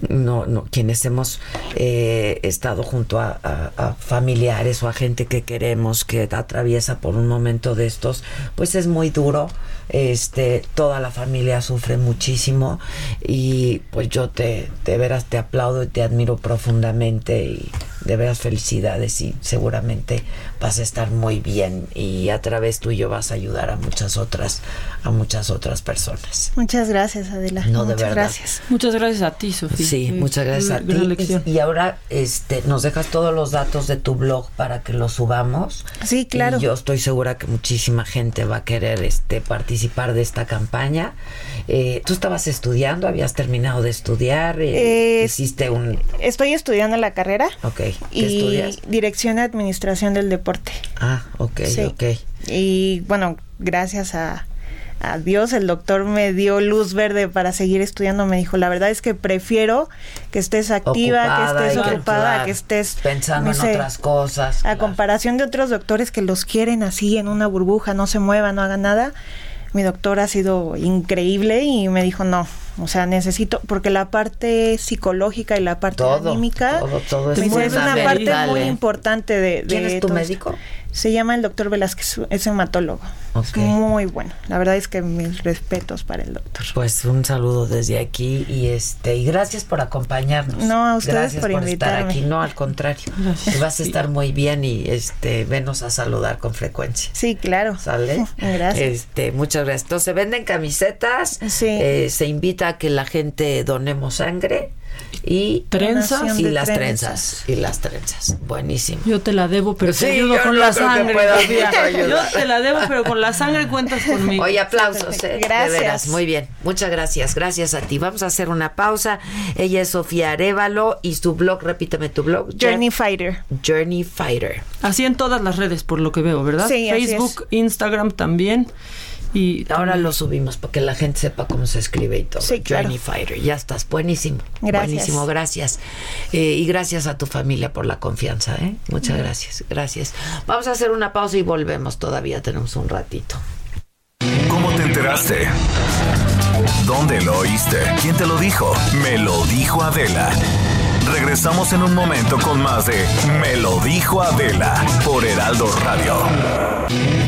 no, no, quienes hemos eh, estado junto a- a familiares o a gente que queremos que atraviesa por un momento de estos, pues es muy duro. Este, toda la familia sufre muchísimo y pues yo te, de veras te aplaudo y te admiro profundamente y de veras felicidades y seguramente vas a estar muy bien y a través tuyo vas a ayudar a muchas otras, a muchas otras personas. Muchas gracias, Adela. No, de Muchas verdad. gracias. Muchas gracias a ti, Sofía. Sí, muchas gracias a ti. lección. Y ahora este nos dejas todos los datos de tu blog para que los subamos. Sí, claro. Y yo estoy segura que muchísima gente va a querer este participar de esta campaña. Eh, Tú estabas estudiando, habías terminado de estudiar, eh, Eh, hiciste un... Estoy estudiando la carrera Ok, ¿qué y estudias? Dirección de Administración del Deporte. Ah, ok, Sí. ok. Y bueno, gracias a, a Dios, el doctor me dio luz verde para seguir estudiando. Me dijo, la verdad es que prefiero que estés activa, Ocupada que estés que, ocupada, claro, que estés pensando me en dice, otras cosas. A comparación de otros doctores que los quieren así en una burbuja, no se muevan, no hagan nada. Mi doctor ha sido increíble y me dijo, no, o sea, necesito, porque la parte psicológica y la parte Todo, anímica todo, todo es me dice, es una parte muy importante de, de ¿Quién es tu todo esto". médico? Se llama el doctor Velázquez, es hematólogo. Es muy bueno. La verdad es que mis respetos para el doctor. Pues un saludo desde aquí y este y gracias por acompañarnos. No, a ustedes gracias por estar invitarme. aquí. No, al contrario. Vas a estar muy bien y este venos a saludar con frecuencia. Sí, claro. ¿Sale? Gracias. Este, muchas gracias. Entonces, se venden camisetas, eh, se invita a que la gente donemos sangre y Trenzas. y las trenzas. trenzas y las trenzas. Buenísimo. Yo te la debo, pero Sí, te ayudo con no la sangre. Yo te la debo, pero con la sangre cuentas conmigo. Oye, aplausos, ¿eh? Gracias. De veras, muy bien. Muchas gracias. Gracias a ti. Vamos a hacer una pausa. Ella es Sofía Arevalo y su blog, repíteme tu blog. Journey Fighter. Journey Fighter. Así en todas las redes, por lo que veo, ¿verdad? Sí, así Facebook, Instagram también. Y Ahora lo subimos para que la gente sepa cómo se escribe y todo. Sí, claro. Journey Fighter. Ya estás. Buenísimo. Gracias. Buenísimo. Gracias. Eh, y gracias a tu familia por la confianza, ¿eh? Muchas gracias. Gracias. Vamos a hacer una pausa y volvemos. Todavía tenemos un ratito. ¿Cómo te enteraste? ¿Dónde lo oíste? ¿Quién te lo dijo? Me lo dijo Adela. Regresamos en un momento con más de Me lo dijo Adela por Heraldo Radio.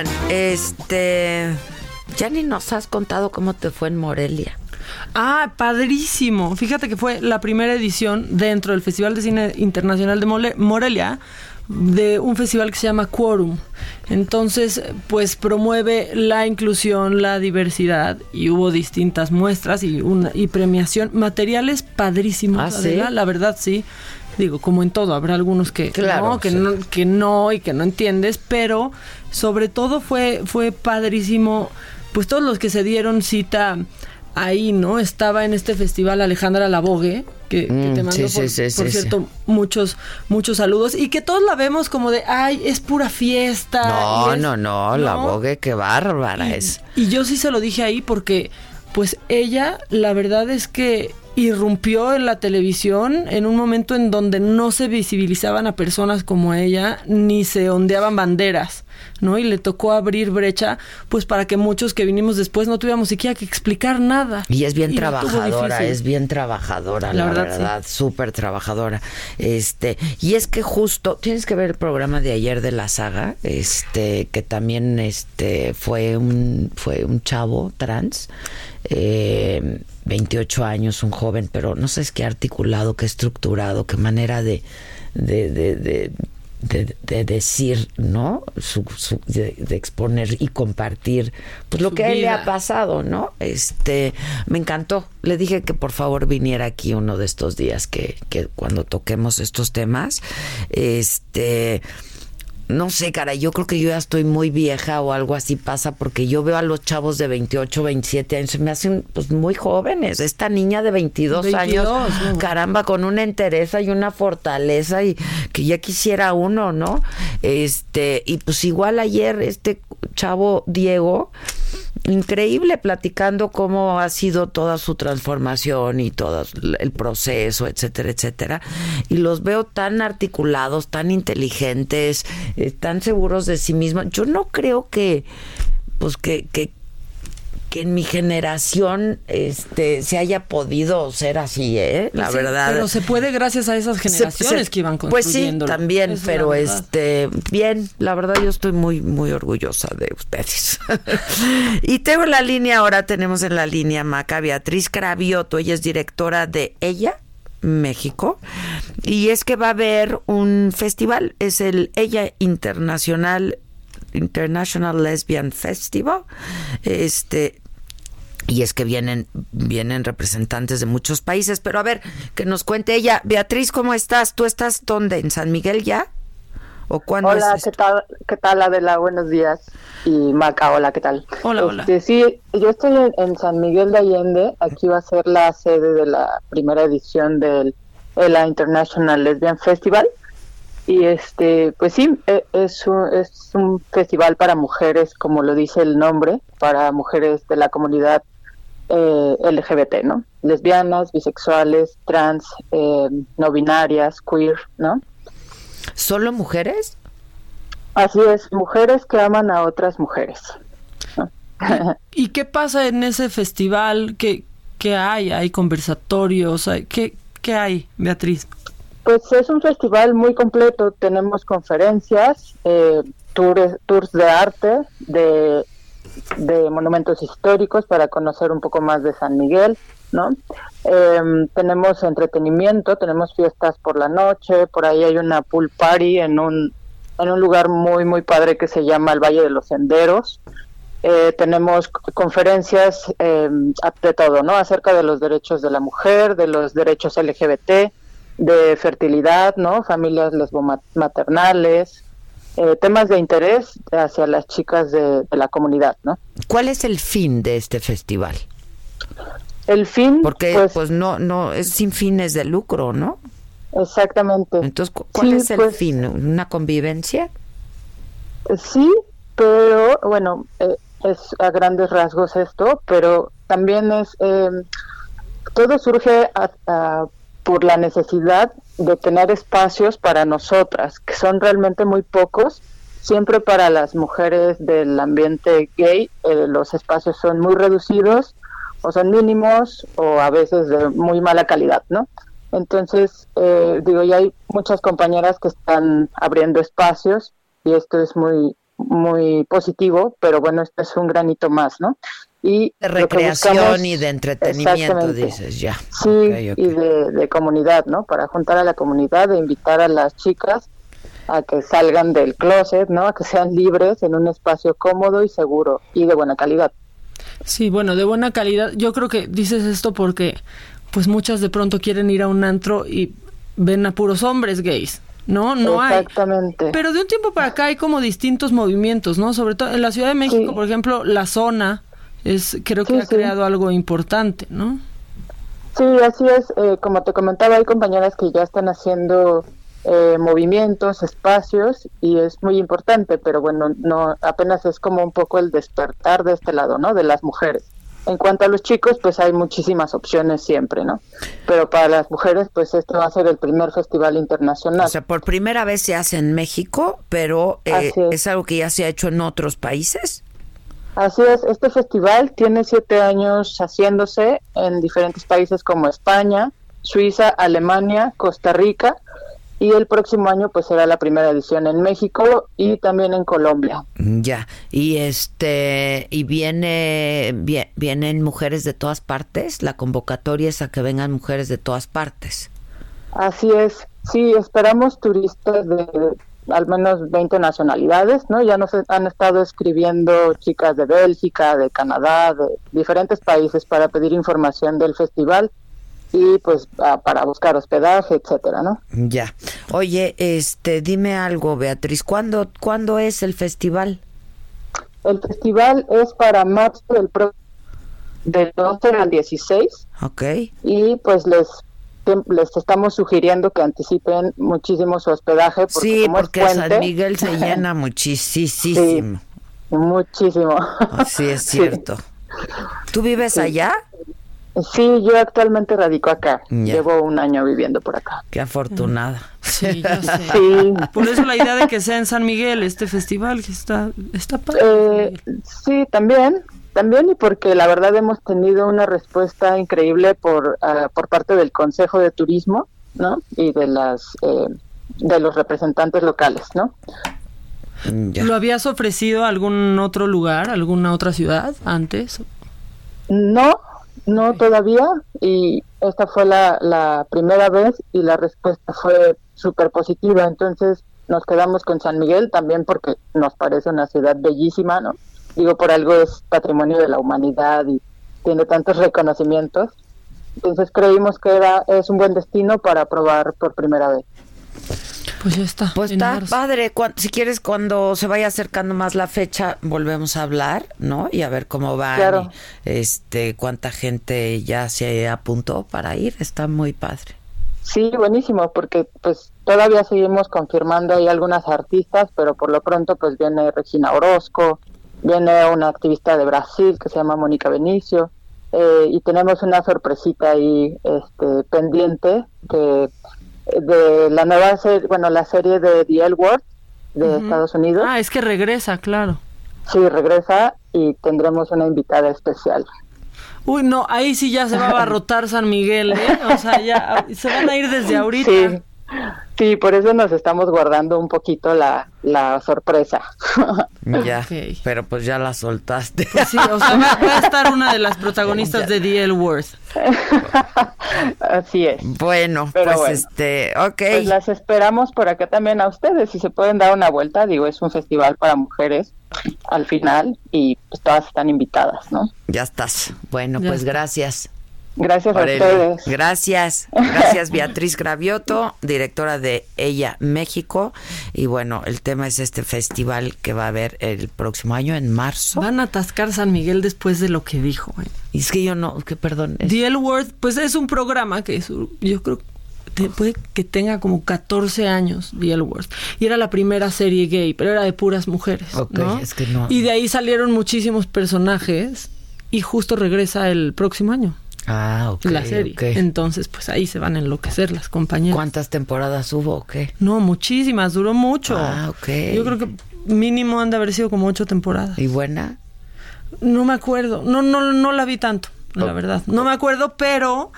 Oigan, este. Ya ni nos has contado cómo te fue en Morelia. Ah, padrísimo. Fíjate que fue la primera edición dentro del Festival de Cine Internacional de Morelia de un festival que se llama Quorum. Entonces, pues promueve la inclusión, la diversidad y hubo distintas muestras y una y premiación, materiales padrísimos, ¿Ah, la verdad sí. Digo, como en todo, habrá algunos que no, que no, que no y que no entiendes, pero sobre todo fue fue padrísimo pues todos los que se dieron cita ahí, ¿no? Estaba en este festival Alejandra Labogue, que, que mm, te mando, por, cierto, muchos, muchos saludos. Y que todos la vemos como de, ay, es pura fiesta. No, no, no, la Labogue, qué bárbara es. Y yo sí se lo dije ahí porque, pues ella, la verdad es que irrumpió en la televisión en un momento en donde no se visibilizaban a personas como ella, ni se ondeaban banderas. ¿no? Y le tocó abrir brecha, pues para que muchos que vinimos después no tuviéramos siquiera que explicar nada. Y es bien trabajadora, es bien trabajadora, la, verdad, súper trabajadora. Este, y es que justo, tienes que ver el programa de ayer de la saga, este, que también este fue un, fue un chavo trans, eh, 28 años, un joven, pero no sé es qué articulado, qué estructurado, qué manera de, de, de de, decir, ¿no? Su, de, exponer y compartir, pues lo que a él le ha pasado, ¿no? Este, me encantó. Le dije que por favor viniera aquí uno de estos días que, que cuando toquemos estos temas, este no sé, cara, yo creo que yo ya estoy muy vieja o algo así pasa porque yo veo a los chavos de 28, 27 años, me hacen pues muy jóvenes. Esta niña de 22, años, caramba, con una entereza y una fortaleza y que ya quisiera uno, ¿no? Este, y pues igual ayer este chavo Diego increíble platicando cómo ha sido toda su transformación y todo el proceso, etcétera, etcétera. Y los veo tan articulados, tan inteligentes, eh, tan seguros de sí mismos. Yo no creo que, pues que, que, que en mi generación este se haya podido ser así, ¿eh? La verdad. Pero se puede gracias a esas generaciones que iban construyendo. Pues sí, también, pero este, bien, la verdad yo estoy muy muy orgullosa de ustedes. y tengo la línea ahora tenemos en la línea Maca Beatriz Cravioto, ella es directora de Ella México y es que va a haber un festival, es el Ella Internacional International Lesbian Festival. Este, y es que vienen vienen representantes de muchos países, pero a ver, que nos cuente ella, Beatriz, ¿cómo estás? ¿Tú estás dónde? ¿En San Miguel ya? ¿O cuándo Hola, ¿qué tal? ¿Qué tal Adela? Buenos días. Y Maca, hola, ¿qué tal? Hola, hola. Este, sí, yo estoy en, San Miguel de Allende, aquí va a ser la sede de la primera edición del la International Lesbian Festival y este, pues sí, e, es un, es un festival para mujeres, como lo dice el nombre, para mujeres de la comunidad eh, LGBT, ¿no? Lesbianas, bisexuales, trans, eh, no binarias, queer, ¿no? ¿Solo mujeres? Así es, mujeres que aman a otras mujeres. ¿Y qué pasa en ese festival? ¿Qué, qué hay? ¿Hay conversatorios? ¿Qué, ¿Qué hay, Beatriz? Pues es un festival muy completo. Tenemos conferencias, eh, tours, tours de arte, de, monumentos históricos para conocer un poco más de San Miguel, ¿no? Em, tenemos entretenimiento, tenemos fiestas por la noche, por ahí hay una pool party en un, en un lugar muy, muy padre que se llama el Valle de los Senderos. Eh, tenemos conferencias em, de todo, ¿no? Acerca de los derechos de la mujer, de los derechos LGBT, de fertilidad, ¿no? Familias lesbomaternales, eh, temas de interés hacia las chicas de, la comunidad, ¿no? ¿Cuál es el fin de este festival? El fin, porque pues, pues no, no es sin fines de lucro, ¿no? Exactamente. Entonces, ¿cuál es el pues fin? ¿Una convivencia? Sí, pero bueno, eh, es a grandes rasgos esto, pero también es eh, todo surge a, por la necesidad de tener espacios para nosotras, que son realmente muy pocos. Siempre para las mujeres del ambiente gay eh, los espacios son muy reducidos o son mínimos o a veces de muy mala calidad, ¿no? Entonces, eh, digo, ya hay muchas compañeras que están abriendo espacios y esto es muy muy positivo, pero bueno, este es un granito más, ¿no? Y de recreación y de entretenimiento, dices, ya. Sí, y de, de, comunidad, ¿no? Para juntar a la comunidad e invitar a las chicas a que salgan del closet, ¿no? A que sean libres en un espacio cómodo y seguro y de buena calidad. Sí, bueno, de buena calidad. Yo creo que dices esto porque pues muchas de pronto quieren ir a un antro y ven a puros hombres gays. No, no Exactamente. Pero de un tiempo para acá hay como distintos movimientos, ¿no? Sobre todo en la Ciudad de México, por ejemplo, la zona es creo que ha creado algo importante, ¿no? Sí, así es. Eh, como te comentaba, hay compañeras que ya están haciendo eh, movimientos, espacios y es muy importante, pero bueno, no apenas es como un poco el despertar de este lado, ¿no? De las mujeres. En cuanto a los chicos, pues hay muchísimas opciones siempre, ¿no? Pero para las mujeres, pues esto va a ser el primer festival internacional. O sea, por primera vez se hace en México, pero eh, es. algo que ya se ha hecho en otros países. Así es, este festival tiene siete años haciéndose en diferentes países como España, Suiza, Alemania, Costa Rica y el próximo año pues será la primera edición en México y también en Colombia. Ya, y este y viene vienen mujeres de todas partes, la convocatoria es a que vengan mujeres de todas partes. Así es. Sí, esperamos turistas de al menos 20 nacionalidades, ¿no? Ya nos han estado escribiendo chicas de Bélgica, de Canadá, de diferentes países para pedir información del festival y pues para buscar hospedaje, etcétera, ¿no? Ya. Oye, este, dime algo, Beatriz, ¿cuándo, ¿cuándo es el festival? El festival es para marzo del pro del 12 al 16. Ok. Y pues les les estamos sugiriendo que anticipen muchísimo su hospedaje. Porque sí, porque San Miguel se llena muchísimo. muchísimo. Sí, es cierto. ¿Tú vives allá? Sí, yo actualmente radico acá. Llevo un año viviendo por acá. Qué afortunada. Sí, yo sé. Por eso la idea de que sea en San Miguel este festival, que está, está padre. Eh, sí, también, también y porque la verdad hemos tenido una respuesta increíble por, ah, por parte del Consejo de Turismo, ¿no? Y de las eh, de los representantes locales, ¿no? ¿Lo habías ofrecido a algún otro lugar, alguna otra ciudad antes? No, no todavía y esta fue la, la primera vez y la respuesta fue súper positiva. Entonces nos quedamos con San Miguel también porque nos parece una ciudad bellísima, ¿no? Digo, por algo es patrimonio de la humanidad y tiene tantos reconocimientos. Entonces creímos que era es un buen destino para probar por primera vez. Pues ya está. Pues está padre. si quieres, cuando se vaya acercando más la fecha, volvemos a hablar, ¿no? Y a ver cómo va. Claro. este, cuánta gente ya se apuntó para ir. Está muy padre. Sí, buenísimo, porque pues todavía seguimos confirmando ahí algunas artistas, pero por lo pronto pues viene Regina Orozco, viene una activista de Brasil que se llama Mónica Benicio, eh, y tenemos una sorpresita ahí este, pendiente que de la nueva serie, bueno, la serie de The L Word de Estados Unidos. Ah, es que regresa, claro. Sí, regresa y tendremos una invitada especial. Uy, no, ahí sí ya se va a abarrotar San Miguel, ¿eh? O sea, ya se van a ir desde ahorita. Sí. Sí, por eso nos estamos guardando un poquito la, la sorpresa. Ya, pero pues ya la soltaste. Pues sí, o sea, va, a estar una de las protagonistas de The Worth. Así es. Bueno, pues este, ok. Pues las esperamos por acá también a ustedes, si se pueden dar una vuelta, digo, es un festival para mujeres al final y pues todas están invitadas, ¿no? Ya estás. Bueno, pues gracias. Gracias a ustedes. Gracias, gracias Beatriz Gravioto, directora de Ella México. Y bueno, el tema es este festival que va a haber el próximo año, en marzo. Van a atascar San Miguel después de lo que dijo. ¿eh? Y es que yo no, que perdón. The L Word, pues es un programa que yo creo puede que tenga como 14 años, The L Word. Y era la primera serie gay, pero era de puras mujeres. es que no. Y de ahí salieron muchísimos personajes y justo regresa el próximo año. Ah, ok. La serie. Entonces, pues ahí se van a enloquecer las compañeras. ¿Cuántas temporadas hubo o qué? No, muchísimas, duró mucho. Ah, ok. Yo creo que mínimo han de haber sido como ocho temporadas. ¿Y buena? No me acuerdo. No, no, no la vi tanto, la verdad. No me acuerdo, pero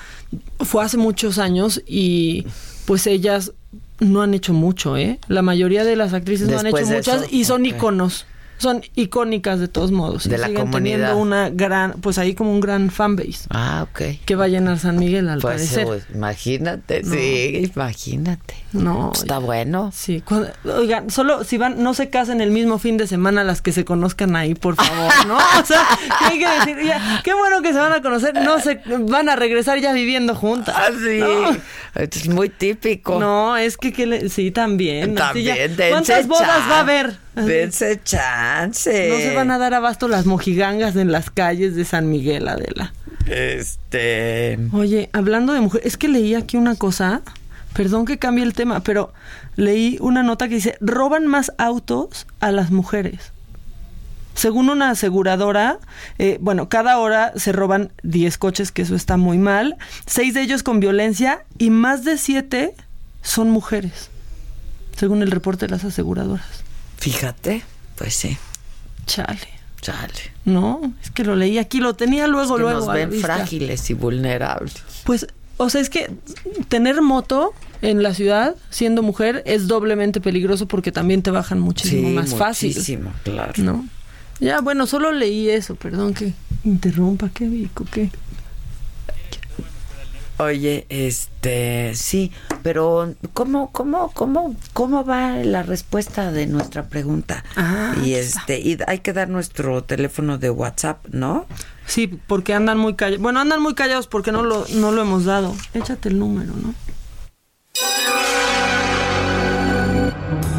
fue hace muchos años y pues ellas no han hecho mucho, ¿eh? La mayoría de las actrices no han hecho muchas y son iconos son icónicas de todos modos. De y la siguen comunidad. teniendo una gran, pues ahí como un gran fanbase. Ah, ok. Que va a llenar San Miguel al Pues parecer. pues, imagínate, No. sí, imagínate. No. Está bueno. Sí, cuando- oigan, solo si van, no se casen el mismo fin de semana las que se conozcan ahí, por favor, ¿no? O sea, ¿qué hay que decir? Ya, qué bueno que se van a conocer, no se van a regresar ya viviendo juntas. Ah, sí. No. Es muy típico. No, es que, que le- sí, también. así ya- También, ¿Cuántas bodas va a haber? Dense chance. No se van a dar abasto las mojigangas en las calles de San Miguel, Adela. Este. Oye, hablando de mujeres, es que leí aquí una cosa, perdón que cambie el tema, pero leí una nota que dice, roban más autos a las mujeres. Según una aseguradora, eh, bueno, cada hora se roban 10 coches, que eso está muy mal, seis de ellos con violencia y más de siete son mujeres, según el reporte de las aseguradoras. Fíjate, pues sí. Chale. Chale. No, es que lo leí aquí, lo tenía luego, Es que luego. nos ven frágiles y vulnerables. Pues, o sea, es que tener moto en la ciudad, siendo mujer, es doblemente peligroso porque también te bajan muchísimo Sí, más fácil. muchísimo, claro. ¿No? Ya, bueno, solo leí eso, perdón que interrumpa, qué Vico, qué. Oye, este, sí, pero ¿cómo, cómo, cómo, cómo va la respuesta de nuestra pregunta? Ah, y este, y hay que dar nuestro teléfono de WhatsApp, ¿no? Sí, porque andan muy callados. Bueno, andan muy callados porque no lo, no lo hemos dado. Échate el número, ¿no?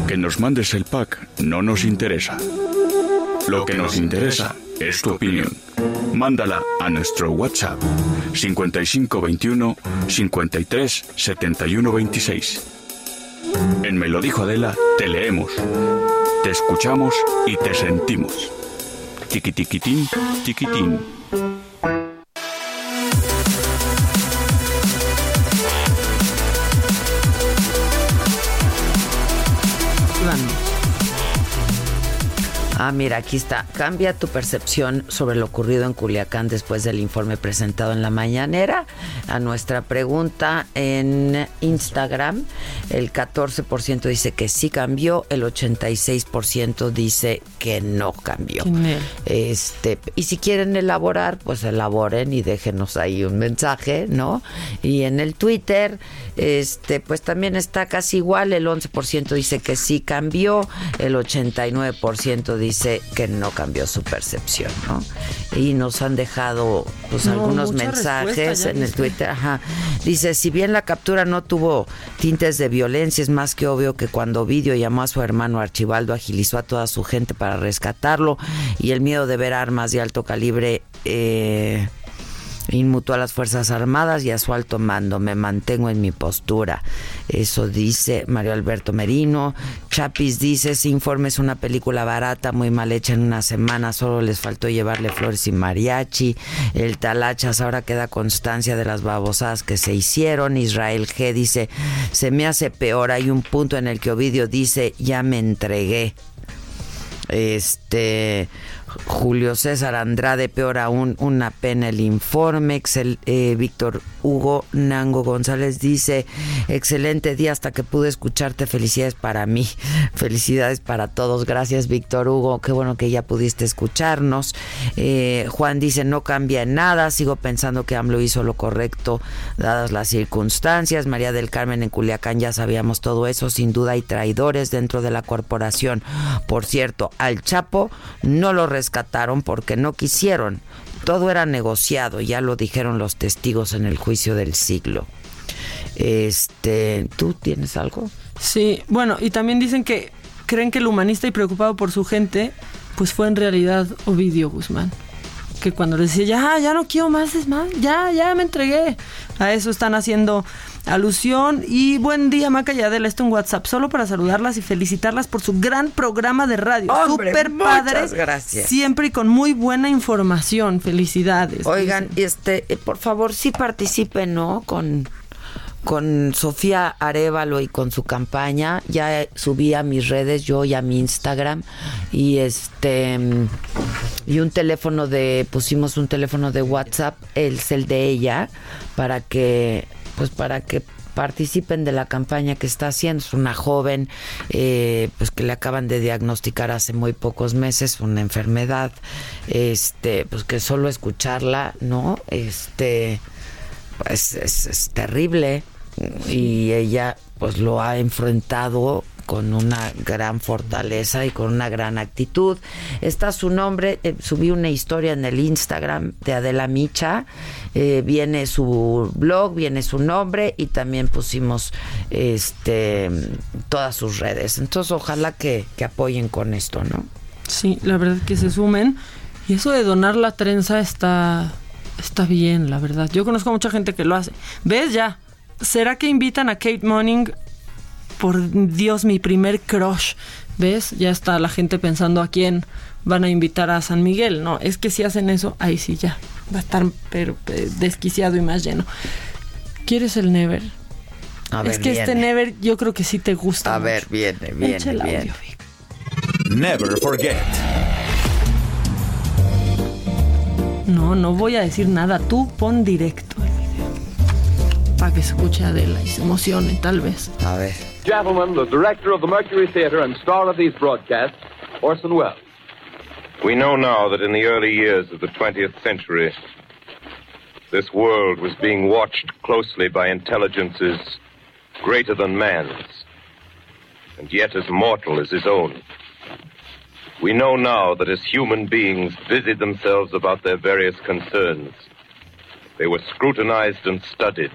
Que nos mandes el pack no nos interesa. Lo que nos interesa es tu opinión. Mándala a nuestro WhatsApp 5521 53 71 26. En Me lo dijo Adela, te leemos, te escuchamos y te sentimos. Tiquitiquitín, tiquitín. Ah, mira, aquí está. Cambia tu percepción sobre lo ocurrido en Culiacán después del informe presentado en la mañanera. A nuestra pregunta en Instagram, el 14% dice que sí cambió, el 86% dice que no cambió. Este, y si quieren elaborar, pues elaboren y déjenos ahí un mensaje, ¿no? Y en el Twitter, este, pues también está casi igual, el 11% dice que sí cambió, el 89% dice que no cambió su percepción, ¿no? Y nos han dejado pues No, algunos mensajes en el. Twitter, ajá. Dice, si bien la captura no tuvo tintes de violencia, es más que obvio que cuando Ovidio llamó a su hermano Archibaldo, agilizó a toda su gente para rescatarlo y el miedo de ver armas de alto calibre eh, inmutó a las Fuerzas Armadas y a su alto mando. Me mantengo en mi postura. Eso dice Mario Alberto Merino. Chapis dice, ese informe es una película barata, muy mal hecha en una semana, solo les faltó llevarle flores y mariachi. El Talachas ahora queda constancia de las babosadas que se hicieron. Israel G dice, se me hace peor, hay un punto en el que Ovidio dice, ya me entregué. Este Julio César Andrade, peor aún, una pena el informe. Excel- eh, Víctor Hugo Nango González dice: Excelente día hasta que pude escucharte. Felicidades para mí, felicidades para todos. Gracias, Víctor Hugo. Qué bueno que ya pudiste escucharnos. Eh, Juan dice: No cambia nada. Sigo pensando que AMLO hizo lo correcto, dadas las circunstancias. María del Carmen en Culiacán, ya sabíamos todo eso. Sin duda hay traidores dentro de la corporación. Por cierto, al Chapo no lo rescataron porque no quisieron. Todo era negociado, ya lo dijeron los testigos en el juicio del siglo. Este, ¿tú tienes algo? Sí, bueno, y también dicen que creen que el humanista y preocupado por su gente, pues fue en realidad Ovidio Guzmán. Que cuando les decía, ya, ya no quiero más, es más, ya, ya me entregué. A eso están haciendo alusión. Y buen día, Maca y Adela, esto en WhatsApp, solo para saludarlas y felicitarlas por su gran programa de radio. Hombre, muchas padre. gracias. Siempre y con muy buena información. Felicidades. Oigan, este, eh, por favor, sí participen, ¿no? Con, con Sofía Arevalo y con su campaña. Ya subí a mis redes, yo y a mi Instagram. Y este y un teléfono de, pusimos un teléfono de WhatsApp, es el de ella, para que, pues para que participen de la campaña que está haciendo. Es una joven eh, pues que le acaban de diagnosticar hace muy pocos meses una enfermedad, este, pues que solo escucharla, ¿no? Este, pues es, es terrible y ella pues lo ha enfrentado con una gran fortaleza y con una gran actitud. Está su nombre, eh, subí una historia en el Instagram de Adela Micha, eh, viene su blog, viene su nombre y también pusimos este todas sus redes. Entonces ojalá que, que apoyen con esto, ¿no? Sí, la verdad que se sumen. Y eso de donar la trenza está, está bien, la verdad. Yo conozco a mucha gente que lo hace. ¿Ves ya? ¿Será que invitan a Kate Monning? Por Dios, mi primer crush. ¿Ves? Ya está la gente pensando a quién van a invitar a San Miguel. No, es que si hacen eso, ahí sí ya. Va a estar pero, eh, desquiciado y más lleno. ¿Quieres el Never? A ver, es que este. Never yo creo que sí te gusta. A mucho. ver, viene, viene, Echa el audio. Never forget. No, no voy a decir nada. Tú pon directo. Para que se escuche Adela y se emocione, tal vez. A ver. Gentlemen, the director of the Mercury Theater and star of these broadcasts, Orson Welles. We know now that in the early years of the 20th century, this world was being watched closely by intelligences greater than man's, and yet as mortal as his own. We know now that as human beings busied themselves about their various concerns, they were scrutinized and studied,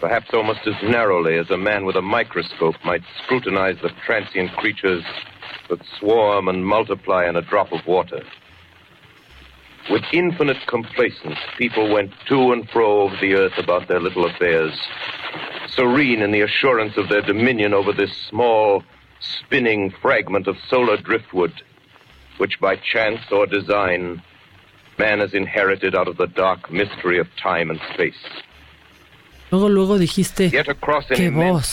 perhaps almost as narrowly as a man with a microscope might scrutinize the transient creatures that swarm and multiply in a drop of water. With infinite complacence, people went to and fro over the earth about their little affairs, serene in the assurance of their dominion over this small, spinning fragment of solar driftwood, which by chance or design man has inherited out of the dark mystery of time and space. Luego, luego dijiste, qué voz.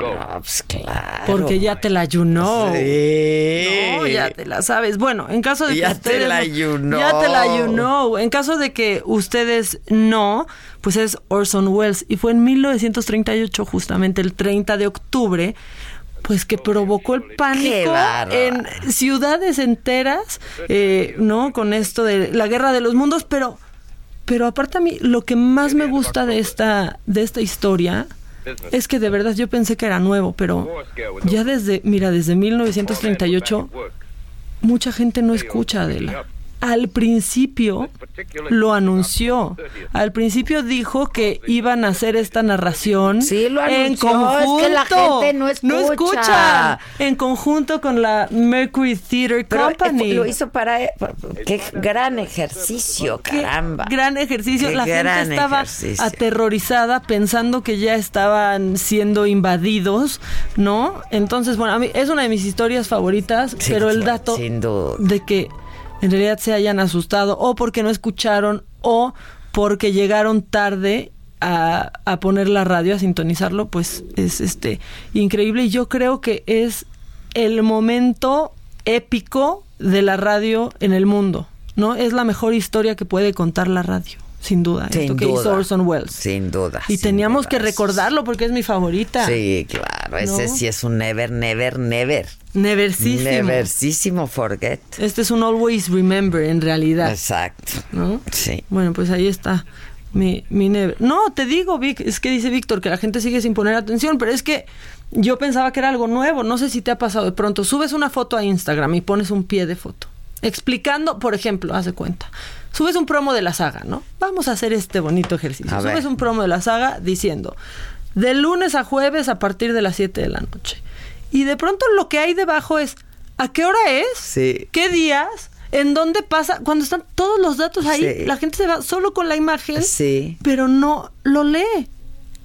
No, pues claro. Porque ya te la ayunó. Sí. No, ya te la sabes. Bueno, en caso de que Ya te ustedes la no- ayunó. Ya te la ayunó. En caso de que ustedes no, pues es Orson Welles. Y fue en 1938, justamente el 30 de octubre, pues que provocó el pánico en ciudades enteras, eh, ¿no? Con esto de la guerra de los mundos, pero... Pero aparte a mí, lo que más me gusta de esta, de esta historia es que de verdad yo pensé que era nuevo, pero ya desde, mira, desde 1938 mucha gente no escucha a Adela. Al principio lo anunció. Al principio dijo que iban a hacer esta narración Sí, lo en anunció, conjunto. es que la gente no escucha. escuchan. En conjunto con la Mercury Theater Pero Company. eh, lo hizo para... Qué gran ejercicio, Qué caramba. gran ejercicio. Qué la gente estaba ejercicio. aterrorizada pensando que ya estaban siendo invadidos, ¿no? Entonces, bueno, a mí es una de mis historias favoritas, Sí, pero el dato sin duda. de que en realidad se hayan asustado o porque no escucharon o porque llegaron tarde a, a poner la radio, a sintonizarlo, pues es este increíble y yo creo que es el momento épico de la radio en el mundo, ¿no? Es la mejor historia que puede contar la radio, sin duda, Sin esto que hizo duda. Orson Welles. Sin duda. Y sin teníamos duda. que recordarlo porque es mi favorita. Sí, claro. Ese sí es un never, never, never. Neversisimo. Neversisimo forget. Este es un always remember en realidad. Exacto. ¿no? Sí. Bueno, pues ahí está mi, mi never. No, te digo, Vic, es que dice Víctor que la gente sigue sin poner atención, pero es que yo pensaba que era algo nuevo. No sé si te ha pasado de pronto. Subes una foto a Instagram y pones un pie de foto. Explicando, por ejemplo, haz de cuenta. Subes un promo de la saga, ¿no? Vamos a hacer este bonito ejercicio. A ver. Subes un promo de la saga diciendo, de lunes a jueves a partir de las 7 de la noche. Y de pronto lo que hay debajo es, ¿a qué hora es? Sí. ¿Qué días? ¿En dónde pasa? Cuando están todos los datos ahí, Sí. la gente se va solo con la imagen, Sí. pero no lo lee,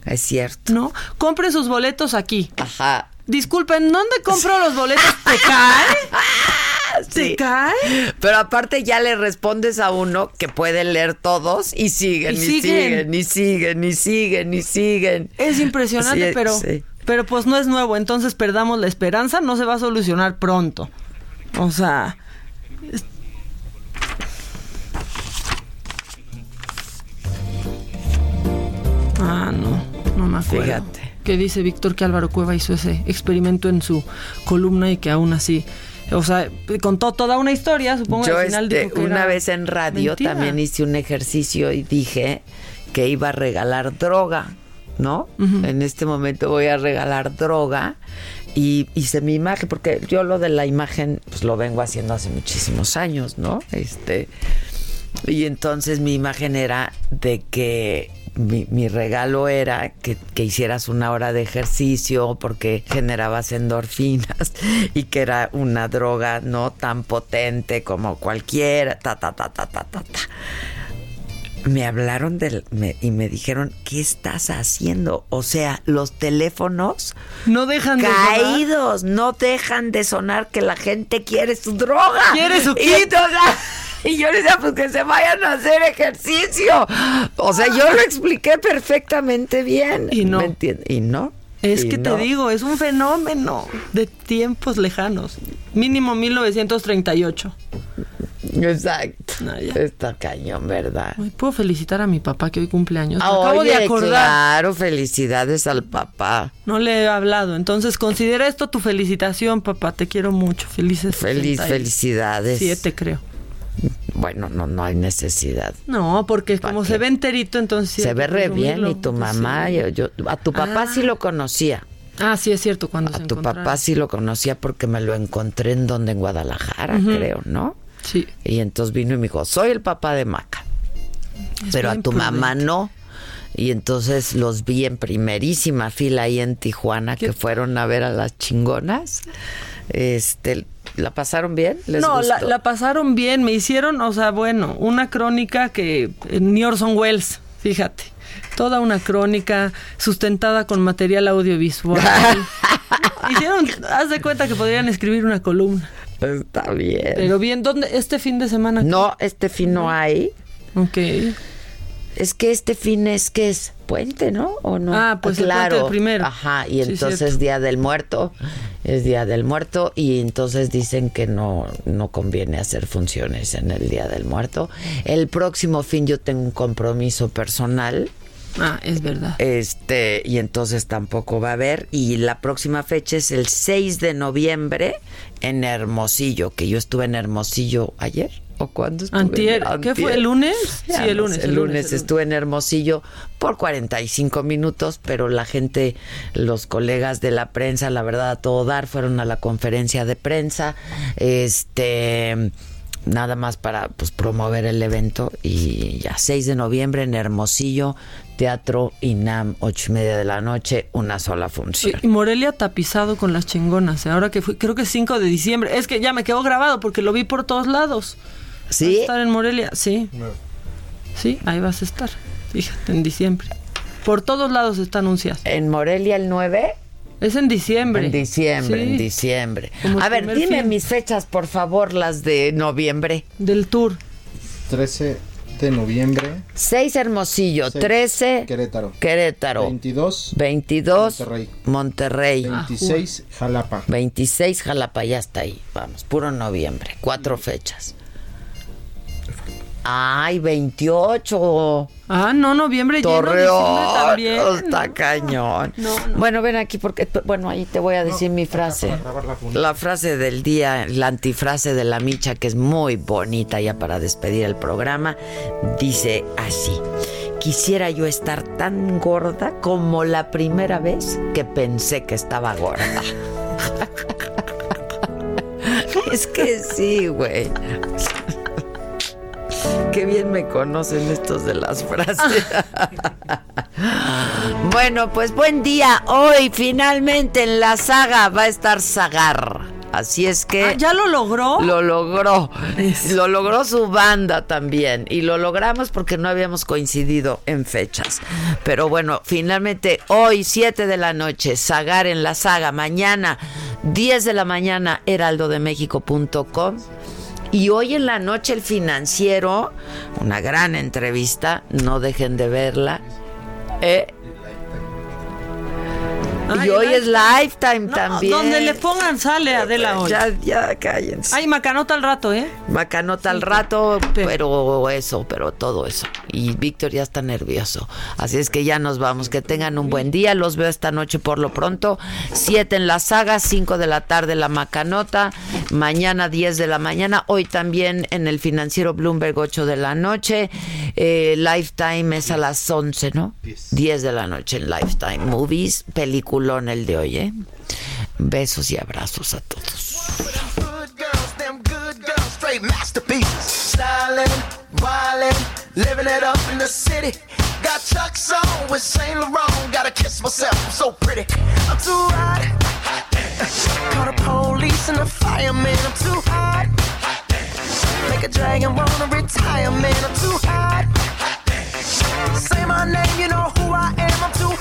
Es cierto. ¿no? Compren sus boletos aquí. Ajá. Disculpen, ¿dónde compro los boletos? ¿Te cae? ¿Te Sí. cae? Pero aparte ya le respondes a uno que puede leer todos y siguen, Y y, siguen. siguen, y siguen, y siguen, y siguen. Es impresionante, Sí, pero, sí. pero pues no es nuevo, entonces perdamos la esperanza, no se va a solucionar pronto. O sea... es- Ah, no, no, me acuerdo. Fíjate. Que dice Víctor que Álvaro Cueva hizo ese experimento en su columna y que aún así, o sea, contó toda una historia, supongo. Yo al final este, dijo que una era vez en radio mentira. también hice un ejercicio y dije que iba a regalar droga, ¿no? En este momento voy a regalar droga y hice mi imagen, porque yo lo de la imagen pues lo vengo haciendo hace muchísimos años, ¿no? Este y entonces mi imagen era de que mi, mi regalo era que, que hicieras una hora de ejercicio porque generabas endorfinas y que era una droga no tan potente como cualquiera, ta, ta, ta, ta, ta, ta, ta. Me hablaron del, me- y me dijeron, ¿qué estás haciendo? O sea, los teléfonos no dejan de sonar. caídos, no dejan de sonar que la gente quiere su droga. ¿Quiere su y, qué? entonces- y yo le decía, pues que se vayan a hacer ejercicio. O sea, yo lo expliqué perfectamente bien. Y no. ¿Me entiendes? Y no. Es Y que no. te digo, es un fenómeno de tiempos lejanos. Mínimo 1938. Exacto. Está cañón, ¿verdad? Ay, Puedo felicitar a mi papá que hoy cumple años. Me Ah, acabo de acordar. Claro, felicidades al papá. No le he hablado. Entonces, considera esto tu felicitación, papá. Te quiero mucho. Felices. Feliz, 67, felicidades. creo. Bueno, no, no hay necesidad. No, porque como se ve enterito, entonces. Se ve re bien y tu mamá, sí. yo, yo- a tu papá sí lo conocía. Ah, sí, es cierto. Cuando A se tu papá sí lo conocía porque me lo encontré en donde, en Guadalajara, creo, ¿no? Sí. Y entonces vino y me dijo, soy el papá de Maca. Es Pero a tu mamá no. Y entonces los vi en primerísima fila ahí en Tijuana que fueron a ver a las chingonas. Este, ¿la pasaron bien? ¿Les no, la, gustó? la pasaron bien. Me hicieron, o sea, bueno, una crónica que ni Orson Welles, fíjate. Toda una crónica sustentada con material audiovisual. Hicieron, haz de cuenta que podrían escribir una columna. Está bien. Pero bien, ¿dónde? ¿Este fin de semana? No, este fin no hay. Ok. Es que este fin es que es puente, ¿no? ¿O no? Ah, pues el claro. puente del primero. Ajá, y Sí, entonces cierto. Día del Muerto, es Día del Muerto y entonces dicen que no no conviene hacer funciones en el Día del Muerto. El próximo fin yo tengo un compromiso personal. Ah, es verdad. Este, y entonces tampoco va a haber. Y la próxima fecha es el 6 de noviembre en Hermosillo, que yo estuve en Hermosillo ayer. ¿O cuándo estuve? Antier. ¿Qué fue? ¿El lunes? Ya Sí, el lunes, el El lunes, estuve en Hermosillo por 45 minutos, pero la gente, los colegas de la prensa, la verdad, a todo dar, fueron a la conferencia de prensa. Este. Nada más para pues promover el evento y ya 6 de noviembre en Hermosillo, Teatro INAM, ocho y media de la noche, una sola función. Y Morelia tapizado con las chingonas. ¿eh? Ahora que fui, creo que es 5 de diciembre. Es que ya me quedó grabado porque lo vi por todos lados. ¿Sí? ¿Vas a estar en Morelia? Sí. Sí, ahí vas a estar. Fíjate, en diciembre. Por todos lados está anunciado. ¿En Morelia el 9? Es en diciembre. En diciembre, Sí. en diciembre. Como A ver, dime fin. mis fechas, por favor, las de noviembre. Del tour. 13 de noviembre. 6 Hermosillo, Seis, 13 Querétaro. Querétaro, 22 22 Monterrey. Monterrey, 26 Jalapa. 26 Jalapa, ya está ahí. Vamos, puro noviembre, cuatro fechas. Ay, 28. Ah, no, noviembre lleno, diciembre Torreón. también. Está cañón. No, no. Bueno, ven aquí porque, bueno, ahí te voy a decir mi frase. La frase del día, la antifrase de la micha, que es muy bonita ya para despedir el programa, dice así. Quisiera yo estar tan gorda como la primera vez que pensé que estaba gorda. es que sí, güey. Qué bien me conocen estos de las frases. bueno, pues buen día. Hoy finalmente en la saga va a estar Zagar. Así es que... Ah, ¿Ya lo logró? Lo logró. Lo logró su banda también. Y lo logramos porque no habíamos coincidido en fechas. Pero bueno, finalmente hoy, 7 de la noche, Zagar en la saga. Mañana, 10 de la mañana, heraldodemexico.com. Y hoy en la noche el financiero, una gran entrevista, no dejen de verla. Eh, y hoy es Lifetime también. Donde le pongan sale Adela hoy. Ya, ya cállense. Ay, macanota al rato, ¿eh? Macanota al rato, pero eso, pero todo eso. Y Víctor ya está nervioso. Así es que ya nos vamos. Que tengan un buen día. Los veo esta noche por lo pronto. Siete en la saga, cinco de la tarde la macanota. Mañana diez de la mañana. Hoy también en el financiero Bloomberg 8 de la noche. Eh, Lifetime es a las 11, ¿no? 10 de la noche en Lifetime Movies. Peliculón el de hoy, ¿eh? Besos y abrazos a todos. Got Chuck's on with Saint Laurent. Gotta kiss myself, I'm so pretty. I'm too hot. Call the police and the fireman. I'm too hot. Make a dragon wanna retire, man. I'm too hot. Say my name, you know who I am. I'm too hot.